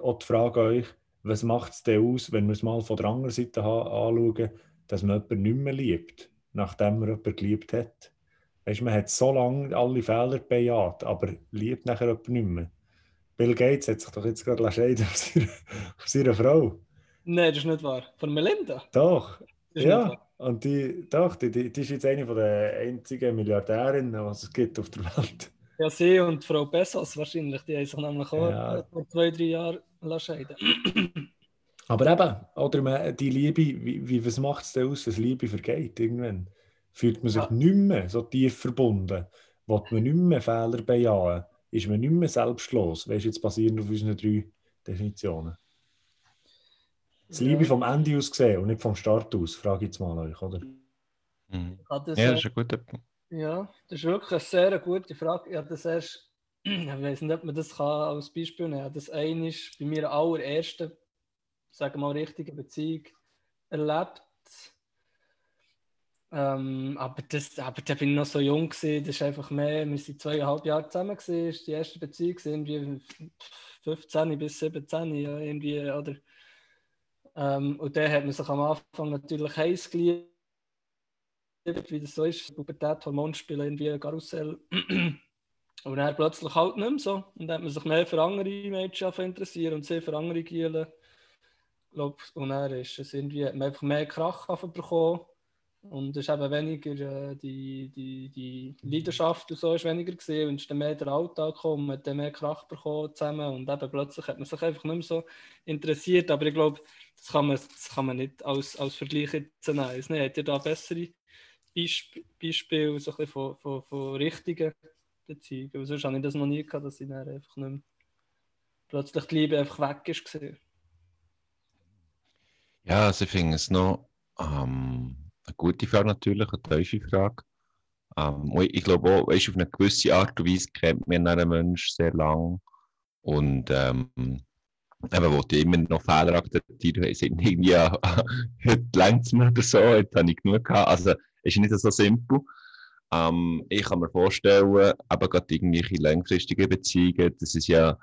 auch die Frage an euch, was macht es denn aus, wenn wir es mal von der anderen Seite anschauen, dass man jemanden nicht mehr liebt, nachdem man jemanden geliebt hat? Weißt, man hat so lange alle Fehler bejaht, aber liebt nachher jemanden nicht mehr. Bill Gates hat sich doch jetzt gerade scheiden auf seine, auf seine Frau.
Nein, das ist nicht wahr. Von Melinda?
Doch. Ja, und die, doch, die, die, die, ist jetzt eine der einzigen Milliardärinnen, die es gibt auf der Welt.
Ja, sie und Frau Bessas wahrscheinlich, die haben sich nämlich auch ja. vor zwei, drei Jahren scheiden
Aber eben, oder die Liebe, wie, wie, was macht es denn aus, dass Liebe vergeht irgendwann? Fühlt man sich ja. nicht mehr so tief verbunden? Will man nicht mehr Fehler bejahen? Ist man nicht mehr selbstlos? Weißt du, jetzt basierend auf unseren drei Definitionen. Das ja. Liebe vom Ende aus gesehen und nicht vom Start aus, frage ich jetzt mal euch, oder?
Mhm. Ja, das ist ein guter Punkt.
Ja, das ist wirklich eine sehr gute Frage. Ich habe das erst, ich weiß nicht, ob man das kann als Beispiel nehmen kann. Das eine ist bei mir allerersten, sagen wir mal, richtige Beziehung erlebt. Ähm, aber, das, aber da bin ich noch so jung gewesen, das ist einfach mehr, wir sind zweieinhalb Jahre zusammen gewesen, das ist die erste Beziehung irgendwie 15 bis 17, ja, irgendwie, oder? Ähm, und dann hat man sich am Anfang natürlich heiß geliebt wie das so ist, Pubertät, Hormone spielen irgendwie ein Karussell. Und dann plötzlich halt nicht mehr so. Und dann hat man sich mehr für andere Mädchen interessiert und sehr für andere Gielen. und dann ist es irgendwie, hat man einfach mehr Krach bekommen und es ist eben weniger, äh, die, die, die Leidenschaft und so ist weniger gesehen und es ist dann mehr der Alltag gekommen, man hat dann mehr Krach bekommen zusammen und eben plötzlich hat man sich einfach nicht mehr so interessiert, aber ich glaube, das kann man, das kann man nicht als, als Vergleich jetzt nehmen. Es hat ja da bessere Beisp Beispiele so ein von, von, von richtigen Beziehungen, weil sonst habe ich das noch nie gehabt, dass ich dann einfach nicht mehr plötzlich die Liebe einfach weg ist.
Ja, also ich finde es noch ähm, eine gute Frage natürlich, eine tiefe Frage. Ähm, ich glaube auch, weißt, auf eine gewisse Art und Weise kennt man einen Menschen sehr lang und ähm, eben, die immer noch Fehler akzeptieren, sind irgendwie, heute längt es mir oder so, heute habe ich genug gehabt. Also, ist nicht so simpel. Ähm, ich kann mir vorstellen, aber gerade irgendwelche längfristigen Beziehungen, das ist ja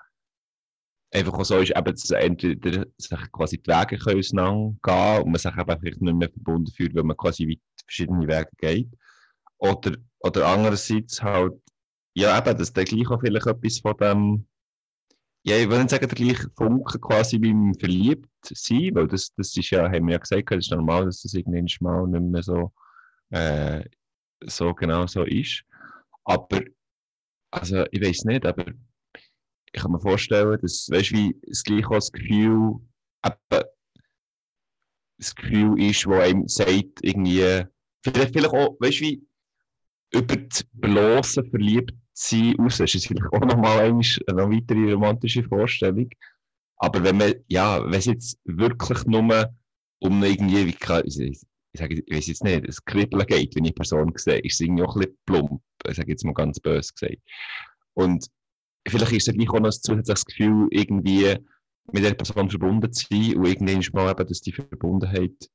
einfach auch so ist, eben, dass entweder sich quasi die Wege können auseinandergehen und man sich eben nicht mehr verbunden fühlt, weil man quasi weit verschiedene Wege geht. Oder, oder andererseits halt, ja eben, dass der gleich auch vielleicht etwas von dem, ja, ich will nicht sagen, der gleiche Funken quasi beim verliebt sein, weil das, das ist ja, haben wir ja gesagt, das ist normal, dass das irgendwann mal nicht mehr so, äh, so genau so ist. Aber, also, ich weiß nicht, aber ich kann mir vorstellen, dass, weißt du, wie das gleiche das Gefühl, eben, das Gefühl ist, wo einem sagt, irgendwie, vielleicht, vielleicht auch, weißt wie über das bloße Verliebtsein raus, ist vielleicht auch nochmal eine, eine weitere romantische Vorstellung. Aber wenn man, ja, wenn es jetzt wirklich nur um irgendwie, wie kann, ich sage, ich weiß jetzt nicht, ein Kribbeln geht, wenn ich eine Person sehe, ist es irgendwie auch ein bisschen plump, ich sage jetzt mal ganz böse gesagt. Und vielleicht ist es gleich auch noch ein zusätzliches Gefühl, irgendwie mit der Person verbunden zu sein und irgendwann mal eben, dass die Verbundenheit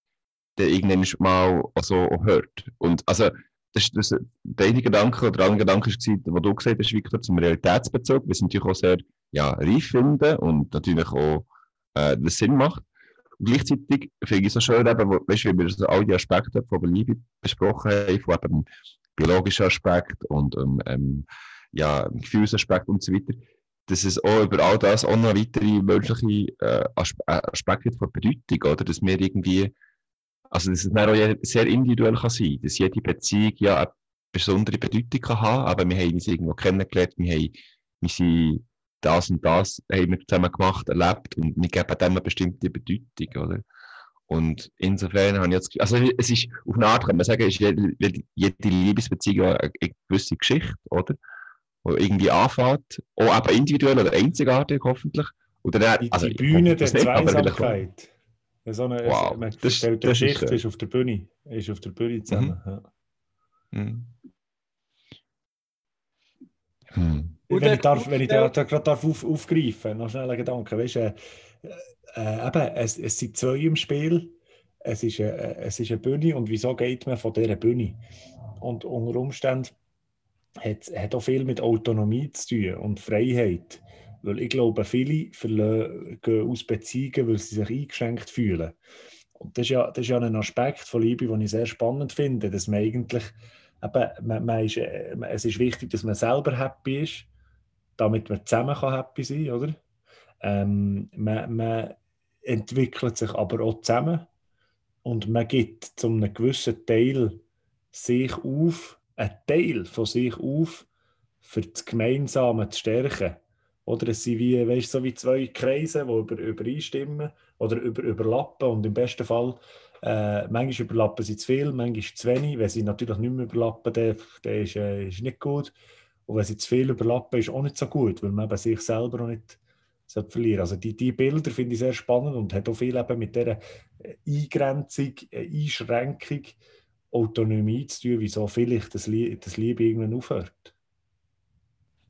dann irgendwann mal so hört. Und also, das, das, der eine Gedanke oder der andere Gedanke war, den du gesagt hast, Victor, zum Realitätsbezug, was natürlich auch sehr ja, reif finden und natürlich auch äh, das Sinn macht. Und gleichzeitig finde ich es so schön, eben, weißt, wie wir so all die Aspekte von Liebe besprochen haben, von eben biologischen Aspekt und ähm, ja, Gefühlsaspekt und so weiter, dass es auch über all das auch noch weitere menschliche äh, äh Aspekte von Bedeutung, oder? Dass wir irgendwie, also dass es auch sehr individuell kann sein, dass jede Beziehung ja eine besondere Bedeutung kann haben, aber wir haben uns irgendwo kennengelernt, wir haben, wir sind das und das haben wir zusammen gemacht, erlebt und wir geben dem eine bestimmte Bedeutung, oder? Und insofern habe ich jetzt, also es ist, auf eine Art kann man sagen, ist jede, jede Liebesbeziehung eine, eine gewisse Geschichte, oder? die irgendwie anfängt, auch aber individuell oder einzigartig hoffentlich. Oder
dann, die, also, die Bühne der Zweisamkeit. So eine, wow, man das, stellt die Geschichte, ist, ist, auf der Bühne, ist auf der Bühne zusammen. Mhm. Ja. Mhm. Hm. Wenn, ich darf, wenn ich da, da gerade darf auf, aufgreifen noch schnell einen Gedanken. Weißt, äh, äh, eben, es, es sind zwei im Spiel, es ist, äh, es ist eine Bühne und wieso geht man von dieser Bühne? Und unter Umständen hat, hat auch viel mit Autonomie zu tun und Freiheit. Weil ich glaube, viele gehen aus Beziehungen, weil sie sich eingeschränkt fühlen. Und das ist ja, das ist ja ein Aspekt von Liebe, den ich sehr spannend finde, dass man eigentlich, eben, man, man ist, äh, es ist wichtig, dass man selber happy ist, damit man zusammen kann happy sein kann, oder? Ähm, man, man entwickelt sich aber auch zusammen und man gibt zu einem gewissen Teil sich auf, einen Teil von sich auf, für das Gemeinsame zu stärken. Oder es sind wie, weißt, so wie zwei Kreise, die über, übereinstimmen oder über, überlappen. Und im besten Fall, äh, manchmal überlappen sie zu viel, manchmal zu wenig. Wenn sie natürlich nicht mehr überlappen, dann, ist, äh, ist nicht gut. Und wenn sie zu viel überlappen, ist auch nicht so gut, weil man eben sich selber auch nicht verlieren Also die, die Bilder finde ich sehr spannend und hat auch viel eben mit dieser äh, Eingrenzung, äh, Einschränkung Autonomie zu tun, wieso vielleicht das, Lie das Liebe irgendwann aufhört.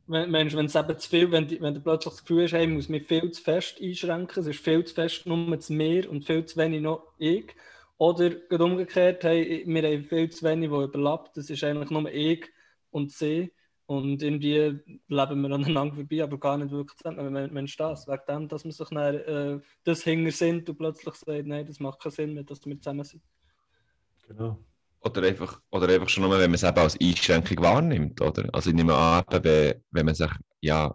Wenn, wenn es eben zu viel, wenn, wenn du plötzlich das Gefühl hast, hey, ich muss mich viel zu fest einschränken, es ist viel zu fest nur zu mir und viel zu wenig noch ich. Oder umgekehrt, hey, wir haben viel zu wenig, die überlappt, das ist eigentlich nur ich und sie. Und irgendwie leben wir aneinander vorbei, aber gar nicht wirklich zusammen. Wenn, wenn das, wegen dem, dass man sich dann, äh, das hinger sind und plötzlich sagt, nein, das macht keinen Sinn mehr, dass wir zusammen sind.
Genau.
Oder einfach, oder einfach schon nur, wenn man es eben als Einschränkung wahrnimmt, oder? Also ich nehme an, wenn, wenn man sich ja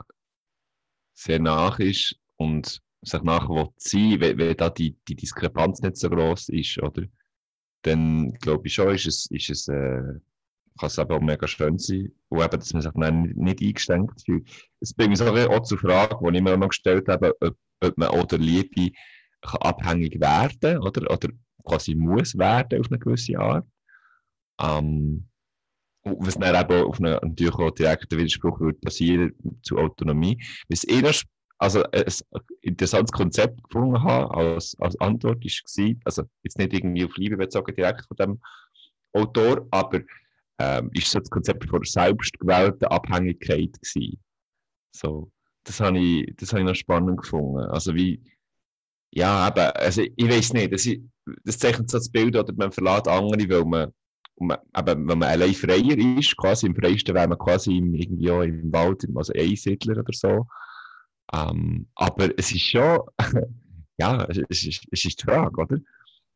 sehr nach ist und sich nachher sein wenn, wenn da die, die Diskrepanz nicht so groß ist, oder? Dann glaube ich schon, ist es, ist es äh, kann es eben auch mega schön sein. Und eben, dass man sich dann nicht eingeschränkt fühlt. Es bringt mich auch zur Frage, die ich mir auch noch gestellt habe, ob, ob man oder Liebe kann abhängig werden oder, oder quasi muss werden auf eine gewisse Art. Ähm, was dann eben auf eine, natürlich auch direkter Widerspruch würde passieren zu Autonomie. Was ich noch, also ein interessantes Konzept gefunden habe als, als Antwort gewesen, also jetzt nicht irgendwie auf Liebe bezogen direkt von dem Autor, aber ähm, ist so das Konzept von der selbstgewählten Abhängigkeit gewesen. So, das habe ich, das habe ich noch spannend gefunden. Also wie, ja, eben, also ich weiß nicht, das, ist, das zeichnet so das Bild, oder man verlässt andere, weil man, man, eben, wenn man allein freier ist, quasi im freiesten wäre man quasi im, irgendwie auch im Wald, also Einsiedler oder so. Ähm, aber es ist schon, ja, es ist, es ist die Frage, oder?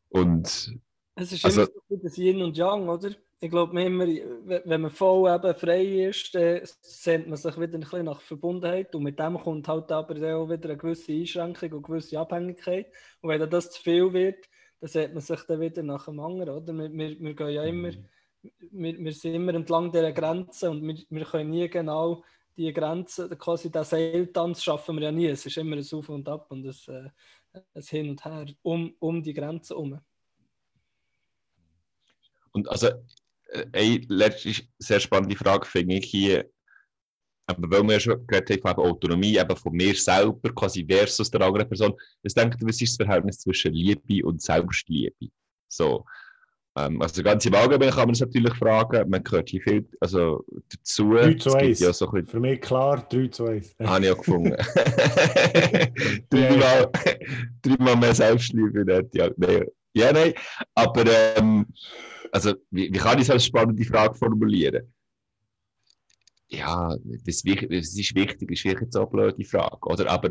Und,
es ist also, immer so das Yin und Yang, oder? Ich glaube immer, wenn man voll eben frei ist, dann sehnt man sich wieder ein bisschen nach Verbundenheit und mit dem kommt halt aber auch wieder eine gewisse Einschränkung und eine gewisse Abhängigkeit. Und wenn das zu viel wird, dann sehnt man sich dann wieder nach dem anderen, oder? Wir, wir, wir gehen ja immer, wir, wir sind immer entlang dieser Grenze und wir, wir können nie genau die Grenze, quasi den Seiltanz schaffen wir ja nie. Es ist immer ein Auf und Ab und ein, äh, ein Hin und Her um, um die Grenze herum.
Und also eine letzte sehr spannende Frage finde ich hier, aber weil wir ja schon gehört haben, Autonomie eben von mir selber quasi versus der anderen Person. Was denkt ihr, was ist das Verhältnis zwischen Liebe und Selbstliebe? So. Ähm, also ganz im Allgemeinen kann man es natürlich fragen, man gehört hier viel also, dazu.
3 zu 1. Ja so Für mich klar 3 zu 1.
Habe ich auch gefunden. dreimal, dreimal mehr Selbstliebe nicht. Ja, nein. Ja, nein. Aber ähm, also, wie, wie kann ich so eine spannende Frage formulieren? Ja, das, das ist wichtig, ist wirklich so eine blöde Frage, oder? Aber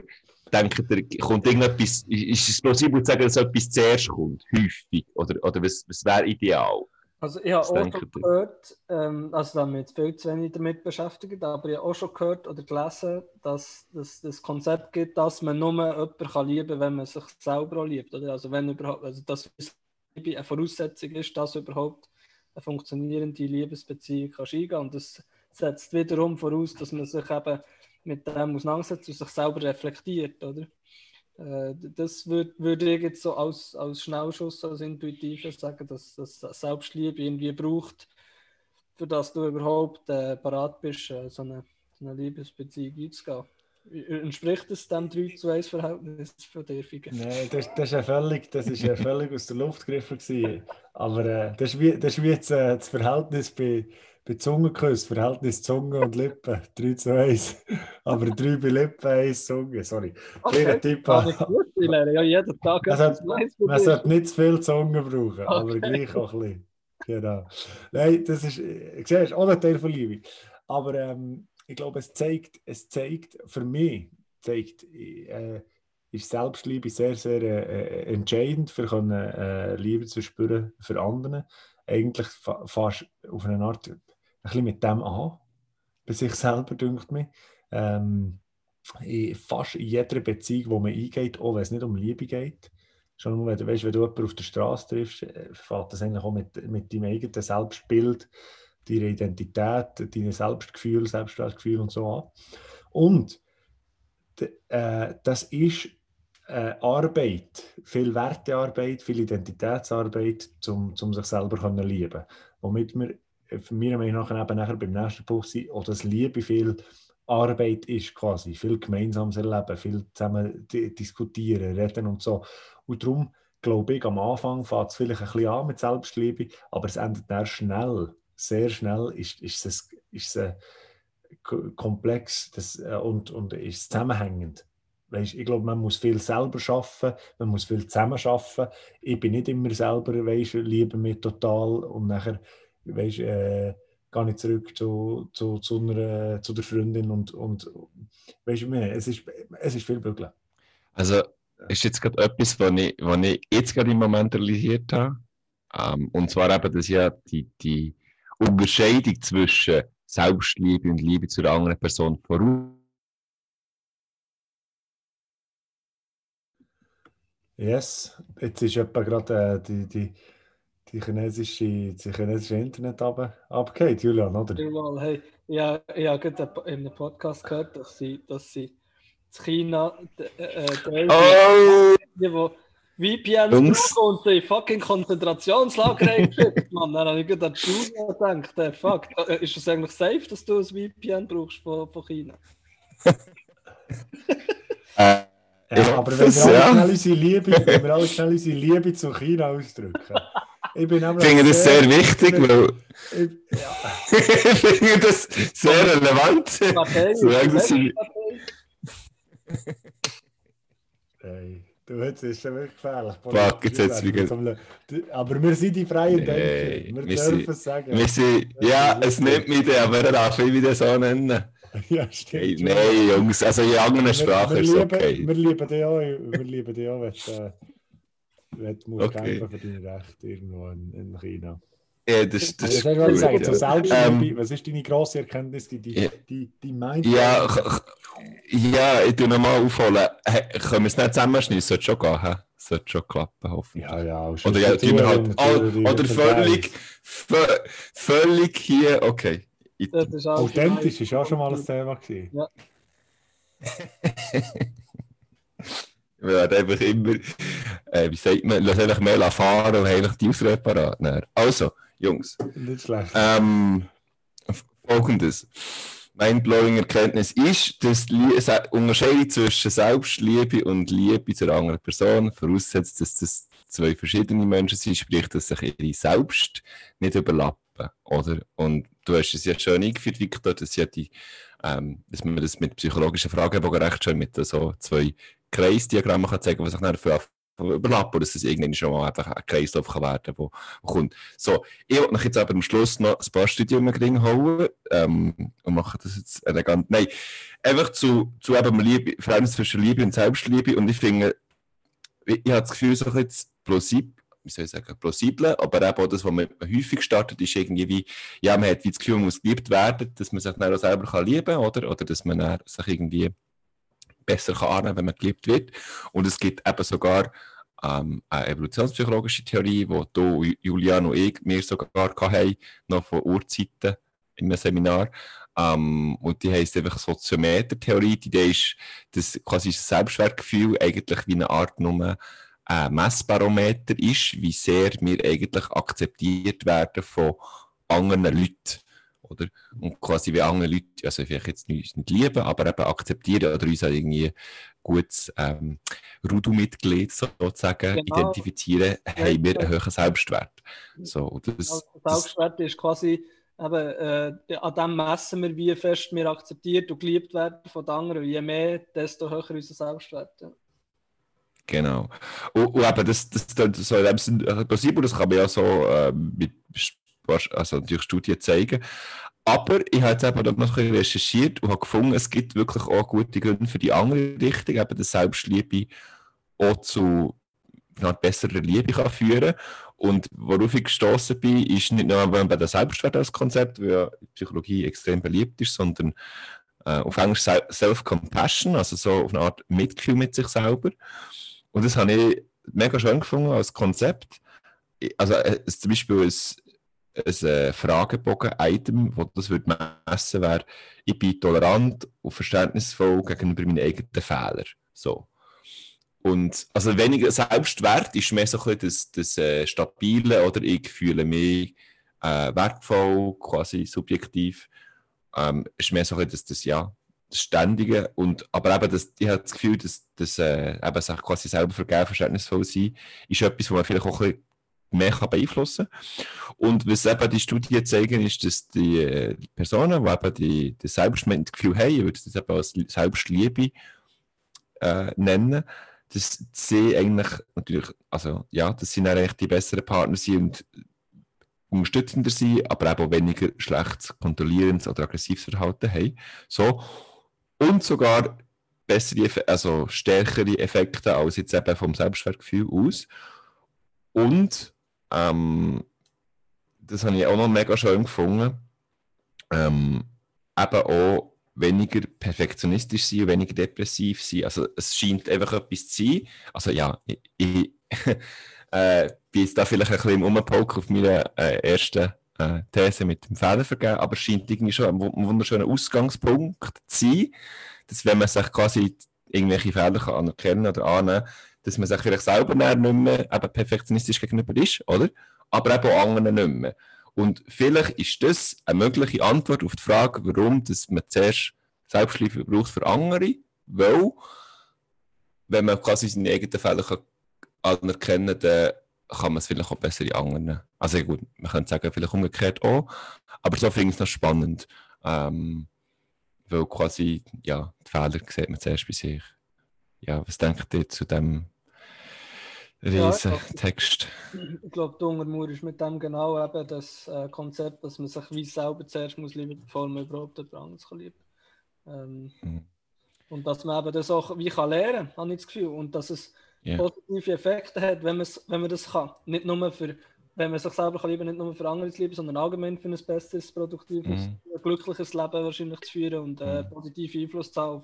denkt ihr, kommt irgendetwas, ist es plausibel zu sagen, dass etwas zuerst kommt, häufig? Oder, oder was, was wäre ideal?
Also ich habe auch schon gehört, ähm, also da jetzt viel zu wenig damit beschäftigt, aber ich habe auch schon gehört oder gelesen, dass es das Konzept gibt, dass man nur jemanden kann lieben kann, wenn man sich selber auch liebt. Oder? Also wenn überhaupt, also das eine Voraussetzung ist, dass überhaupt eine funktionierende Liebesbeziehung kann eingehen Und das setzt wiederum voraus, dass man sich eben mit dem auseinandersetzt und sich selber reflektiert, oder? Äh, das würde würd ich jetzt so als, als Schnellschuss, als Intuitives sagen, dass das Selbstliebe irgendwie braucht, für dass du überhaupt äh, parat bist, äh, so, eine, so eine Liebesbeziehung einzugehen. Entspricht es dem 3 zu 1 Verhältnis von dir, Figen?
Nein, das, das, ist ja völlig, das ist ja völlig aus der Luft gegriffen. Aber äh, das, ist wie, das ist wie jetzt, äh, das Verhältnis bei, bei Zungenkuss, Verhältnis Zunge und Lippen, 3 zu 1. Aber 3 bei Lippen, 1 Zunge, sorry. Okay. Kleiner Tipp. Kann ich gut ja, jeden Tag. Also, man sollte nicht zu viel Zunge brauchen, okay. aber gleich auch ein bisschen. Genau. Nein, das ist, ich sehe, ist auch ein Teil von Liebe. Aber ähm, ich glaube, es zeigt, es zeigt für mich, zeigt, äh, ist Selbstliebe sehr, sehr äh, entscheidend für können, äh, Liebe zu spüren für andere. Eigentlich fa fast auf eine Art ein bisschen mit dem an, bei sich selber, dünkt mich. Ähm, in fast in jeder Beziehung, wo man eingeht, auch wenn es nicht um Liebe geht. Schon nur, wenn, weißt, wenn du jemanden auf der Straße triffst, äh, fängt das eigentlich auch mit, mit deinem eigenen Selbstbild deine Identität, dein Selbstgefühl, Selbstwertgefühl und so an. Und äh, das ist äh, Arbeit, viel Wertearbeit, viel Identitätsarbeit, um zum sich selber zu lieben. Womit wir äh, meiner Meinung nach eben nachher beim nächsten Punkt sind, oder das Liebe viel Arbeit ist quasi, viel gemeinsames Erleben, viel zusammen diskutieren, reden und so. Und darum glaube ich, am Anfang fängt es vielleicht ein bisschen an mit Selbstliebe, aber es endet dann schnell sehr schnell ist, ist es, ist es komplex das, äh, und, und ist zusammenhängend. Weißt, ich glaube, man muss viel selber schaffen, man muss viel zusammen schaffen. Ich bin nicht immer selber, weißt, liebe mich total und nachher, weißt, äh, gehe ich zurück zu, zu, zu, einer, zu der Freundin und, und weißt es ist, es ist viel möglich.
Also ist jetzt gerade etwas, was ich, was ich jetzt gerade im Moment realisiert habe. Ähm, und zwar eben, dass ja die, die Unterscheidung zwischen Selbstliebe und Liebe zu einer anderen Person voraus
Yes, jetzt ist etwa gerade äh, die, die, die chinesische, die chinesische Internet ab, abgeht, Julian, oder?
Mal, hey, ja, ich habe gerade in einem Podcast gehört, dass sie, dass sie in China äh, äh,
Oh!
die, die VPNs
Jungs.
und sie fucking Konzentrationslager eingeschickt, Mann. Dann habe ich gerade an die Schule gedacht, äh, fuck, äh, ist es eigentlich safe, dass du ein VPN brauchst von, von China?
Äh,
Ja,
Ja,
aber wenn wir, alle
ja.
schnell unsere Liebe, wenn wir alle schnell unsere Liebe zu China ausdrücken. Ich bin
ich finde das sehr wichtig, weil
Ich,
ich finde das sehr relevant. Solange sie-.
Hey, du, jetzt ist schon wirklich gefährlich.
Fuck, jetzt hat's wieder-
so Aber wir sind die freien
Nee,
Denker. Wir
wir
dürfen es sagen.
Wir sind, ja, es nimmt mich den, aber er darf mich wieder so nennen.
ja, stimmt.
Hey, nein, Jungs, also in anderen
Wir-
Sprachen
wir
ist es okay.
Wir lieben dich auch, wir lieben dich auch, wenn du, äh, wenn du musst
Okay.
kämpfen für deine Rechte irgendwo in, in China.
Ja, das, das
Was
ist gut,
sagen,
ja.
Selbstliebe,
Ähm,
was ist deine grosse Erkenntnis, die, die, die, die meint?
Ja, ja, ich tue nochmal aufholen. Hey, können wir es nicht zusammenschneiden? Sollte schon gehen, hä? Sollte schon klappen, hoffentlich.
ja, ja. und
Oder ja, tun wir halt, all, oder völlig, vö- völlig hier, okay.
Das ist
Authentisch ist auch schon mal ein Thema gewesen.
wir werden einfach immer, äh, wie sagt man, lass einfach mehr fahren und eigentlich die Ausrede parat. nehmen. Also, Jungs,
Nicht schlecht.
ähm, folgendes. Mindblowing Erkenntnis ist, dass die Unterscheidung zwischen Selbstliebe und Liebe zur anderen Person voraussetzt, dass das zwei verschiedene Menschen sind, sprich, dass sich ihre Selbst nicht überlappen. Oder? Und du hast es ja schön eingeführt, Victor, dass, ja die, ähm, dass man das mit psychologischen Fragebogen recht schön mit so zwei Kreisdiagrammen kann zeigen, was sich dann für überlappen, dass es irgendwann schon mal einfach ein Kreislauf kann werden kann, wo kommt. So, ich wollte euch jetzt aber am Schluss noch ein paar Studien drin holen ähm, und mache das jetzt elegant. Nein, einfach zu, zu eben Liebe, Verhältnis zwischen Liebe und Selbstliebe und ich finde, ich, ich habe das Gefühl, so ein bisschen plausibel, wie soll ich sagen, plausibel, aber eben auch das, was man häufig startet, ist irgendwie wie, ja, man hat wie das Gefühl, man muss geliebt werden, dass man sich dann auch selber lieben kann, oder? Oder dass man sich irgendwie besser kann annehmen, wenn man geliebt wird. Und es gibt eben sogar ähm, eine evolutionspsychologische Theorie, die du, Julian und ich, mir sogar hatten, noch von Urzeiten in einem Seminar. Ähm, und die heisst einfach Soziometer-Theorie. Die Idee ist, dass quasi das Selbstwertgefühl eigentlich wie eine Art nur ein Messbarometer ist, wie sehr wir eigentlich akzeptiert werden von anderen Leuten. Oder? Und quasi wie andere Leute, also vielleicht jetzt nicht, nicht lieben, aber eben akzeptieren oder uns auch irgendwie gutes ähm, Rudu-Mitglied sozusagen
Genau.
identifizieren, haben wir einen höheren Selbstwert. So, und das,
der
das,
Selbstwert ist quasi, eben, äh, an dem messen wir, wie fest wir akzeptiert und geliebt werden von den anderen. Je mehr, desto höher unser Selbstwert. Ja.
Genau. Und, und eben, das, das, das so in dem Sinn äh, das kann man ja so äh, mit also durch Studien zeigen. Aber ich habe jetzt eben noch ein recherchiert und habe gefunden, es gibt wirklich auch gute Gründe für die andere Richtung, eben dass Selbstliebe auch zu einer besserer Liebe kann führen Und worauf ich gestoßen bin, ist nicht nur bei der Selbstwert als Konzept, weil ja Psychologie extrem beliebt ist, sondern äh, auf Englisch Se- Self-Compassion, also so auf eine Art Mitgefühl mit sich selber. Und das habe ich mega schön gefunden als Konzept. Also äh, zum Beispiel ein, ein äh, Fragebogen-Item, wo das würde messen wäre, ich bin tolerant und verständnisvoll gegenüber meinen eigenen Fehlern. So. Und also weniger Selbstwert ist mehr so ein das, das äh, Stabile oder ich fühle mich äh, wertvoll, quasi subjektiv. Ähm, ist mehr so ein das, das ja, das Ständige. Und, aber eben, das, ich habe das Gefühl, dass, dass äh, eben quasi selber vergeben, verständnisvoll sein, ist etwas, was man vielleicht auch ein bisschen mehr kann beeinflussen kann. Und was eben die Studien zeigen, ist, dass die, äh, Personen, die eben die, die Selbstgefühl haben, ich würde das eben als Selbstliebe äh, nennen, dass sie eigentlich natürlich, also ja, dass sie dann eigentlich die besseren Partner sind und unterstützender sind, aber eben weniger schlechtes, kontrollierendes oder aggressives Verhalten haben. So. Und sogar bessere, also stärkere Effekte als jetzt eben vom Selbstwertgefühl aus. Und ähm, das habe ich auch noch mega schön gefunden. Ähm, eben auch weniger perfektionistisch sein weniger depressiv sein. Also es scheint einfach etwas zu sein. Also ja, ich, ich äh, bin jetzt da vielleicht ein bisschen im Umpoken auf meine äh, ersten äh, These mit dem Fehlervergehen, aber es scheint irgendwie schon ein wunderschöner Ausgangspunkt zu sein, dass wenn man sich quasi irgendwelche Fehler kann anerkennen oder annehmen dass man sich vielleicht selber nicht mehr eben perfektionistisch gegenüber ist, oder? Aber eben auch anderen nicht mehr. Und vielleicht ist das eine mögliche Antwort auf die Frage, warum dass man zuerst Selbstliebe braucht für andere, weil wenn man quasi seine eigenen Fehler anerkennen kann, dann kann man es vielleicht auch besser in anderen. Also gut, man könnte sagen, vielleicht umgekehrt auch, aber so finde ich es noch spannend. Ähm, weil quasi, ja, die Fehler sieht man zuerst bei sich. Ja, was denkt ihr zu dem riesen ja, Text?
Ich glaube, der Ungermauer ist mit dem genau eben das äh, Konzept, dass man sich wie selber zuerst muss lieben, bevor man überhaupt jemand anderes lieben ähm, mhm. Und dass man eben das auch wie kann lernen kann, habe ich das Gefühl. Und dass es yeah. positive Effekte hat, wenn, wenn man das kann. Nicht nur für wenn man sich selber kann lieben nicht nur für andere zu lieben, sondern allgemein für ein besseres, produktives, mm. glückliches Leben wahrscheinlich zu führen und äh, mhm. positiven Einfluss zu haben auf,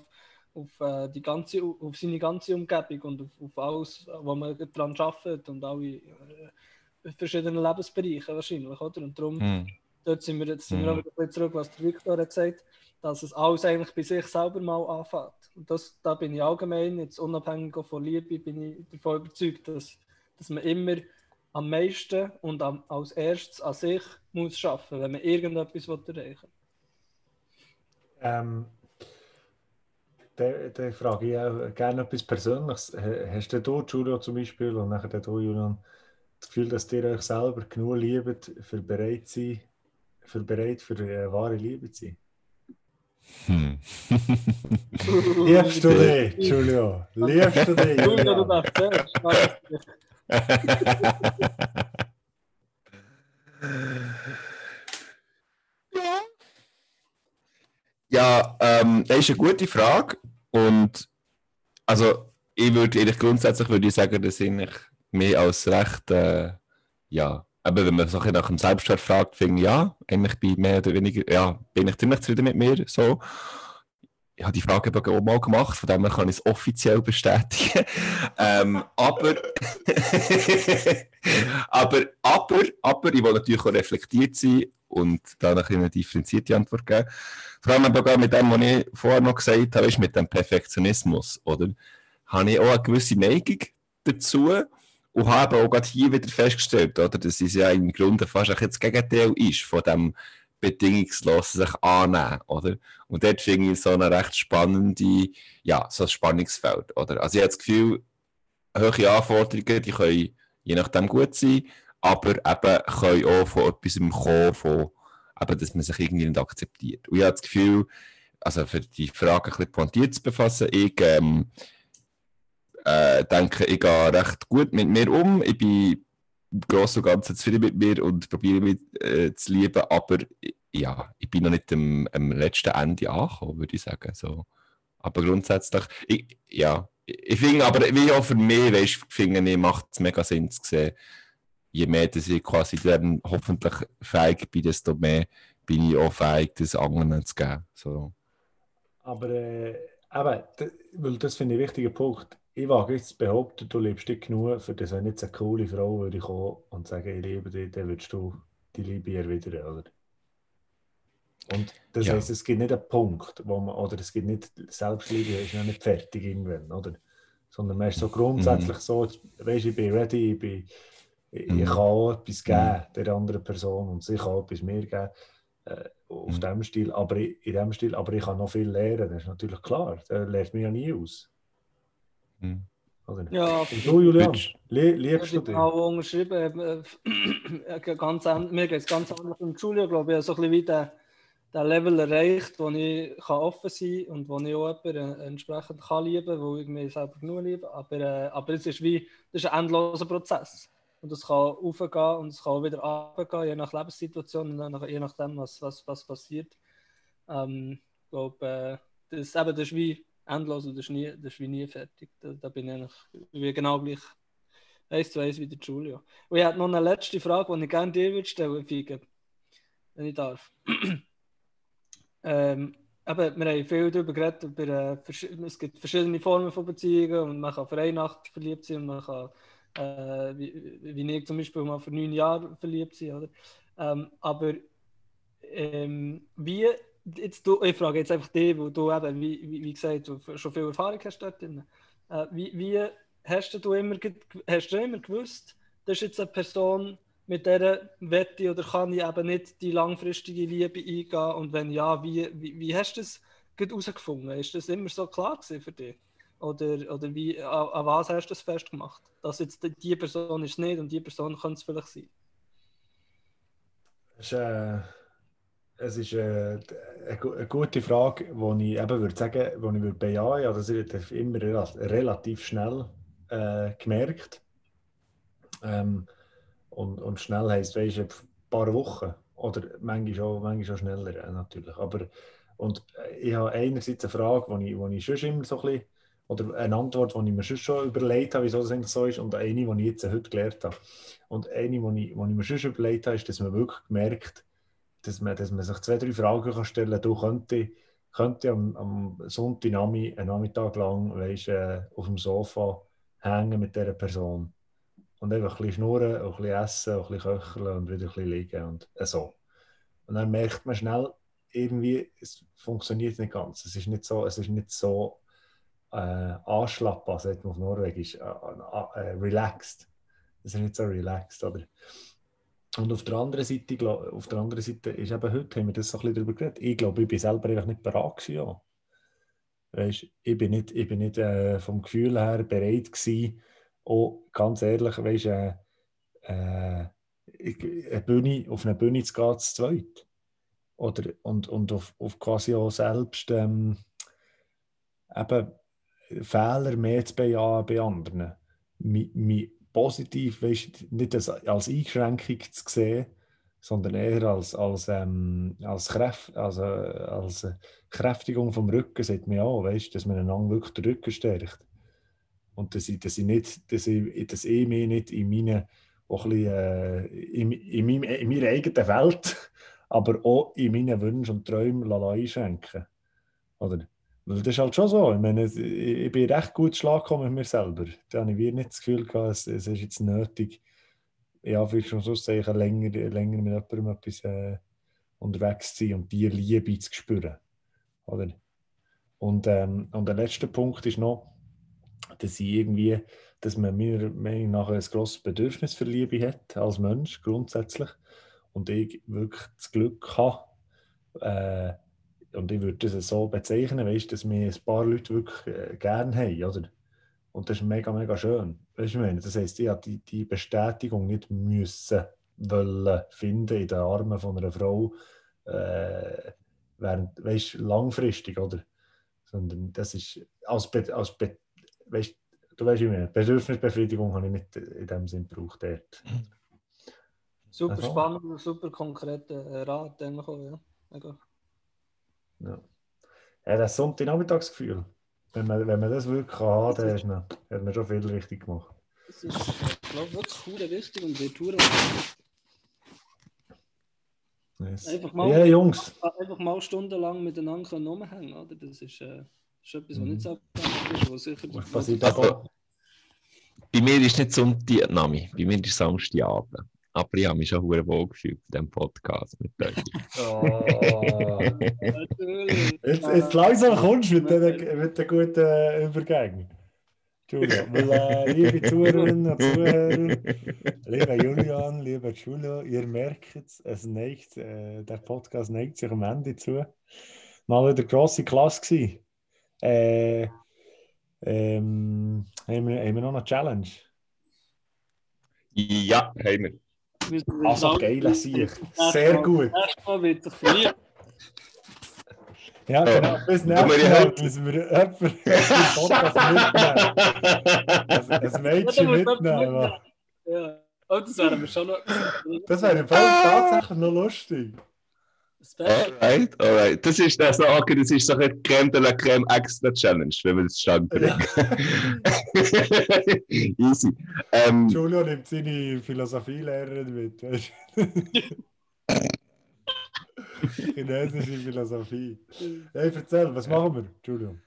auf, äh, die ganze, auf seine ganze Umgebung und auf, auf alles, wo man daran arbeitet und alle äh, verschiedenen Lebensbereiche wahrscheinlich, oder? Und darum, mm. dort sind wir jetzt sind wir mm. wieder zurück, was der Victor hat gesagt, dass es alles eigentlich bei sich selber mal anfängt. Und das, da bin ich allgemein, jetzt unabhängig von Liebe, bin ich davon überzeugt, dass, dass man immer am meisten und am, als erstes an sich muss schaffen, wenn man irgendetwas erreichen will.
Ähm, da, frage ich auch gerne etwas Persönliches. Hast du, Julio zum Beispiel, und nachher du, Julian, das Gefühl, dass ihr euch selber genug liebt, für bereit, sein, für, bereit für eine wahre Liebe zu sein? Hm. Liebst du dich, Julio? Liebst du dich? Julio, du darfst
ja, ähm, das ist eine gute Frage. Und also ich würde eigentlich grundsätzlich würde ich sagen, dass ich mehr als recht, äh, ja, aber wenn man so nach dem Selbstwert fragt, finde ich, ja, eigentlich bin ich mehr oder weniger, ja, bin ich ziemlich zufrieden mit mir, so ich habe die Frage auch mal gemacht, von dem her kann ich es offiziell bestätigen. ähm, aber, aber, aber, aber, ich will natürlich auch reflektiert sein und da eine differenzierte Antwort geben. Vor allem aber mit dem, was ich vorher noch gesagt habe, ist mit dem Perfektionismus, oder? Habe ich auch eine gewisse Neigung dazu und habe auch gerade hier wieder festgestellt, oder, dass es ja im Grunde fast das Gegenteil ist von dem bedingungslos sich annehmen, oder? Und dort finde ich so eine recht spannende, ja, so ein Spannungsfeld, oder? Also ich habe das Gefühl, hohe Anforderungen, die können je nachdem gut sein, aber eben können auch von etwas kommen, von, eben, dass man sich irgendwie nicht akzeptiert. Und ich habe das Gefühl, also für die Frage ein bisschen pointiert zu befassen, ich ähm, äh, denke, ich gehe recht gut mit mir um. Ich bin Gross und Ganzen zufrieden mit mir und probiere mich äh, zu lieben, aber ja, ich bin noch nicht am, am letzten Ende angekommen, würde ich sagen. So. Aber grundsätzlich, ich, ja, ich finde, aber wie auch für mich, weißt, finde ich, macht es mega Sinn zu sehen, je mehr dass ich quasi dann hoffentlich fähig bin, desto mehr bin ich auch fähig, das anderen zu geben. So.
Aber, äh, eben, weil das finde ich ein wichtiger Punkt ich wage jetzt zu behaupten, du liebst dich genug, für das wenn jetzt eine coole Frau würde kommen und sagen, ich liebe dich, dann würdest du die Liebe erwidern, oder? Und das ja. heisst, es gibt nicht einen Punkt, wo man, oder es gibt nicht, Selbstliebe ist noch nicht fertig irgendwann, oder? Sondern man ist so grundsätzlich mhm. so, weißt ich bin ready, ich, bin, ich, mhm. ich kann auch etwas geben mhm. der anderen Person und sie kann etwas mir geben, äh, auf mhm. dem Stil, aber in dem Stil, aber ich kann noch viel lernen, das ist natürlich klar, das lernt man ja nie aus.
Mhm. Ja, du, Julian, liebst du dich? auch unterschrieben. Äh, ganz mir geht es ganz anders um Julia, glaube ich. Ich habe so ein bisschen wie den, den Level erreicht, wo ich kann offen sein kann und wo ich auch jemanden äh, entsprechend kann lieben kann, wo ich mich selber genug liebe. Aber, äh, aber es ist wie das ist ein endloser Prozess. Und es kann aufgehen und es kann auch wieder runtergehen, je nach Lebenssituation und je nachdem, was, was, was passiert. Ähm, ich glaube, äh, das, eben, das ist wie endlos das ist, nie, das ist wie nie fertig. Da, da bin ich eigentlich genau gleich eins zu eins wie der Julio. Und ich habe noch eine letzte Frage, die ich gerne dir würde stellen Fiege, wenn ich darf. ähm, eben, wir haben viel darüber geredet, über, äh, es gibt verschiedene Formen von Beziehungen und man kann für eine Nacht verliebt sein und man kann, äh, wie, wie ich zum Beispiel, mal für neun Jahre verliebt sein. Oder? Ähm, aber ähm, wie, jetzt du, ich frage jetzt einfach dich, wo du eben, wie, wie, gesagt, du schon viel Erfahrung hast dort drin. Äh, wie, wie hast du immer, hast du immer gewusst, das ist jetzt eine Person, mit der wette oder kann ich eben nicht die langfristige Liebe eingehen? Und wenn ja, wie, wie, wie hast du das herausgefunden? Ist das immer so klar für dich? Oder, oder wie, an, an, was hast du das festgemacht? Dass jetzt die Person ist nicht und die Person könnte es vielleicht sein?
Es ist, äh, es ist äh, eine, eine, gute Frage, die ich eben würde sagen, die ich würde bejahen. Ja, das ist immer relativ schnell äh, gemerkt. Ähm, und, und schnell heisst, weißt du, ein paar Wochen oder manchmal auch, manchmal auch schneller natürlich. Aber, und äh, ich habe einerseits eine Frage, die ich, wo ich schon immer so ein bisschen, oder eine Antwort, die ich mir schon, überlegt habe, wieso das so ist, und eine, die ich jetzt heute gelernt habe. Und eine, die ich, die ich mir schon, überlegt habe, ist, dass man wirklich merkt, dass man, dass man sich zwei, drei Fragen kann stellen kann. Du könnte, könnte am, am Sonntag einen Nachmittag lang weißt, äh, auf dem Sofa hängen mit dieser Person und einfach ein bisschen schnurren, ein bisschen essen, ein bisschen köcheln und wieder ein bisschen liegen und äh, so. Und dann merkt man schnell, irgendwie, es funktioniert nicht ganz. Es ist nicht so, es ist nicht so äh, anschlappbar, sagt man auf Norwegisch, äh, äh, relaxed. Es ist nicht so relaxed, oder? Und auf der anderen Seite, auf der anderen Seite ist eben heute, haben wir das so ein darüber geredet, ich glaube, ich bin selber einfach nicht bereit gewesen, ja. Weißt, ich bin nicht, ich bin nicht äh, vom Gefühl her bereit gewesen, auch ganz ehrlich, weißt du, äh, eine Bühne, auf eine Bühne zu gehen, zu zweit. Oder, und, und auf, auf quasi auch selbst ähm, eben Fehler mehr zu bejahen bei anderen. Mi, mi positiv, weißt, nicht als, als Einschränkung zu sehen, sondern eher als, als, ähm, als, Kräft, also, als Kräftigung vom Rücken, sagt man ja weißt, dass man einander wirklich den Rücken stärkt. Und dass ich, dass ich, nicht, dass ich, dass ich mich nicht in, meine, auch bisschen, äh, in, in, meinem, in meiner eigenen Welt, aber auch in meinen Wünschen und Träumen einschränken Oder? Das ist halt schon so. Ich meine, ich bin recht gut Schlag mit mir selber. Da habe ich nicht das Gefühl gehabt, es, es ist jetzt nötig, ja, vielleicht schon so sagen, länger, länger mit jemandem etwas äh, unterwegs zu sein und die Liebe zu spüren. Oder? Und, ähm, und der letzte Punkt ist noch, dass ich irgendwie, dass man mir Meinung nach ein grosses Bedürfnis für Liebe hat als Mensch grundsätzlich und ich wirklich das Glück habe, äh, und ich würde das so bezeichnen, weißt, dass mir ein paar Leute wirklich äh, gerne haben, oder? Und das ist mega, mega schön. Weißt du, meine? Das heisst, ich habe die, die Bestätigung nicht müssen wollen finden in den Armen von einer Frau, äh, während, weißt, langfristig, oder? Sondern das ist als, Be als Be weißt, du weißt, ich meine, Bedürfnisbefriedigung habe ich nicht in dem Sinn gebraucht dort.
Super also. spannend super konkreter Rat, den wir ja. Mega.
Ja. ja, das Sonntagnachmittagsgefühl. Wenn man, wenn man das wirklich haben kann, dann man, hat man schon viel richtig gemacht.
Das ist, glaube wirklich cool wichtig und wir tun
yes. einfach mal, ja, Jungs.
Einfach mal stundenlang miteinander rumhängen, oder? Das ist, äh, ist etwas, was mhm. nicht so ist, was sicher...
Was also,
bei mir ist nicht Sonntagnami, bei mir ist Samstagabend. Aber ich habe mich schon sehr wohl gefühlt in diesem Podcast mit euch.
oh. jetzt, jetzt langsam kommst du mit den, mit den guten Übergängen. Weil, äh, liebe Zuhörerinnen und Zuhörer, lieber Julian, lieber Julio, ihr merkt es, es neigt, äh, der Podcast neigt sich am Ende zu. Mal wieder grosse Klasse gewesen. Äh, ähm, haben, wir, haben wir noch eine Challenge?
Ja, haben wir.
Also geil, Sieg. Sehr gut.
Erstmal wird sich verlieren.
Ja, genau. Bis nächstes Mal müssen wir jemanden im Podcast mitnehmen. Ein Mädchen mitnehmen.
Ja. Oh, das wäre mir schon noch.
Das wäre tatsächlich noch lustig.
Alright, alright. Das ist der Sache, das ist so eine Creme de la Creme Extra Challenge, wenn wir das stand bringen. Easy. Ähm,
Julio nimmt seine Philosophielehrerin mit. Chinesische Philosophie. Hey, erzähl, was machen wir? Entschuldigung.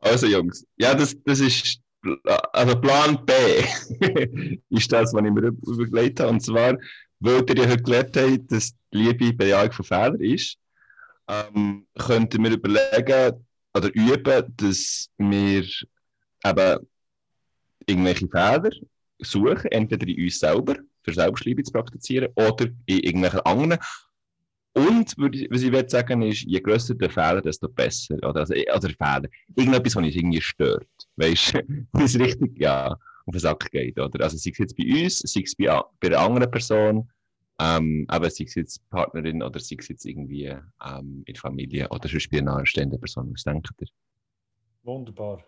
Also Jungs, ja, das, das ist also Plan B ist das, was ich mir überlegt habe. Und zwar, weil ihr ja heute gelernt habt, dass die Liebe Bejahung von Fehlern ist, ähm, könnten wir überlegen oder üben, dass wir eben irgendwelche Fehler suchen, entweder in uns selber, für Selbstliebe zu praktizieren, oder in irgendwelchen anderen. Und was ich würde sagen ist, je grösser der Fehler, desto besser. Oder, also, oder Fehler. Irgendetwas, was uns irgendwie stört. Weißt du, was richtig ja, auf den Sack geht. Oder? Also sei es jetzt bei uns, sei es bei, bei einer anderen Person, ähm, aber sei es jetzt Partnerin oder sei es jetzt irgendwie ähm, in der Familie oder sonst bei einer nahestehenden Person. Was denkt ihr?
Wunderbar.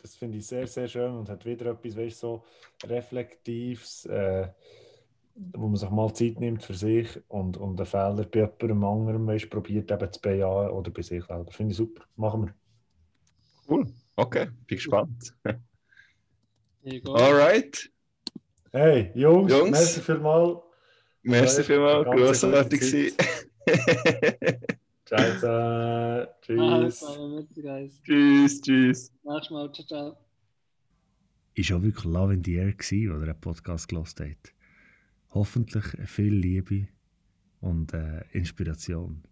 Das finde ich sehr, sehr schön und hat wieder etwas, weißt, so Reflektives. Äh, wo man sich mal Zeit nimmt für sich und, und einen Fehler bei jemandem anderen weißt, probiert eben zu bejahen oder bei sich selber. Finde ich super. Machen wir.
Cool. Okay, bin gespannt. Alright.
Hey, Jungs, Jungs. merci vielmals.
Merci vielmals, grossartig gewesen.
ciao, ciao. Tschüss.
Tschüss, tschüss.
Nächstes Mal, ciao, ciao.
Ist auch wirklich Love in the Air gewesen, oder einen Podcast gelost hat hoffentlich viel Liebe und äh, Inspiration.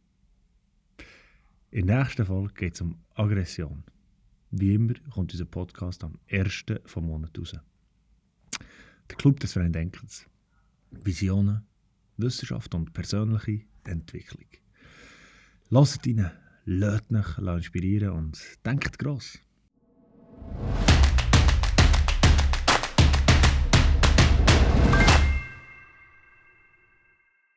In der nächsten Folge geht es um Aggression. Wie immer kommt unser Podcast am 1. vom Monat raus. Der Club des freien Denkens. Visionen, Wissenschaft und persönliche Entwicklung. Lasst ihn, lasst euch inspirieren und denkt gross.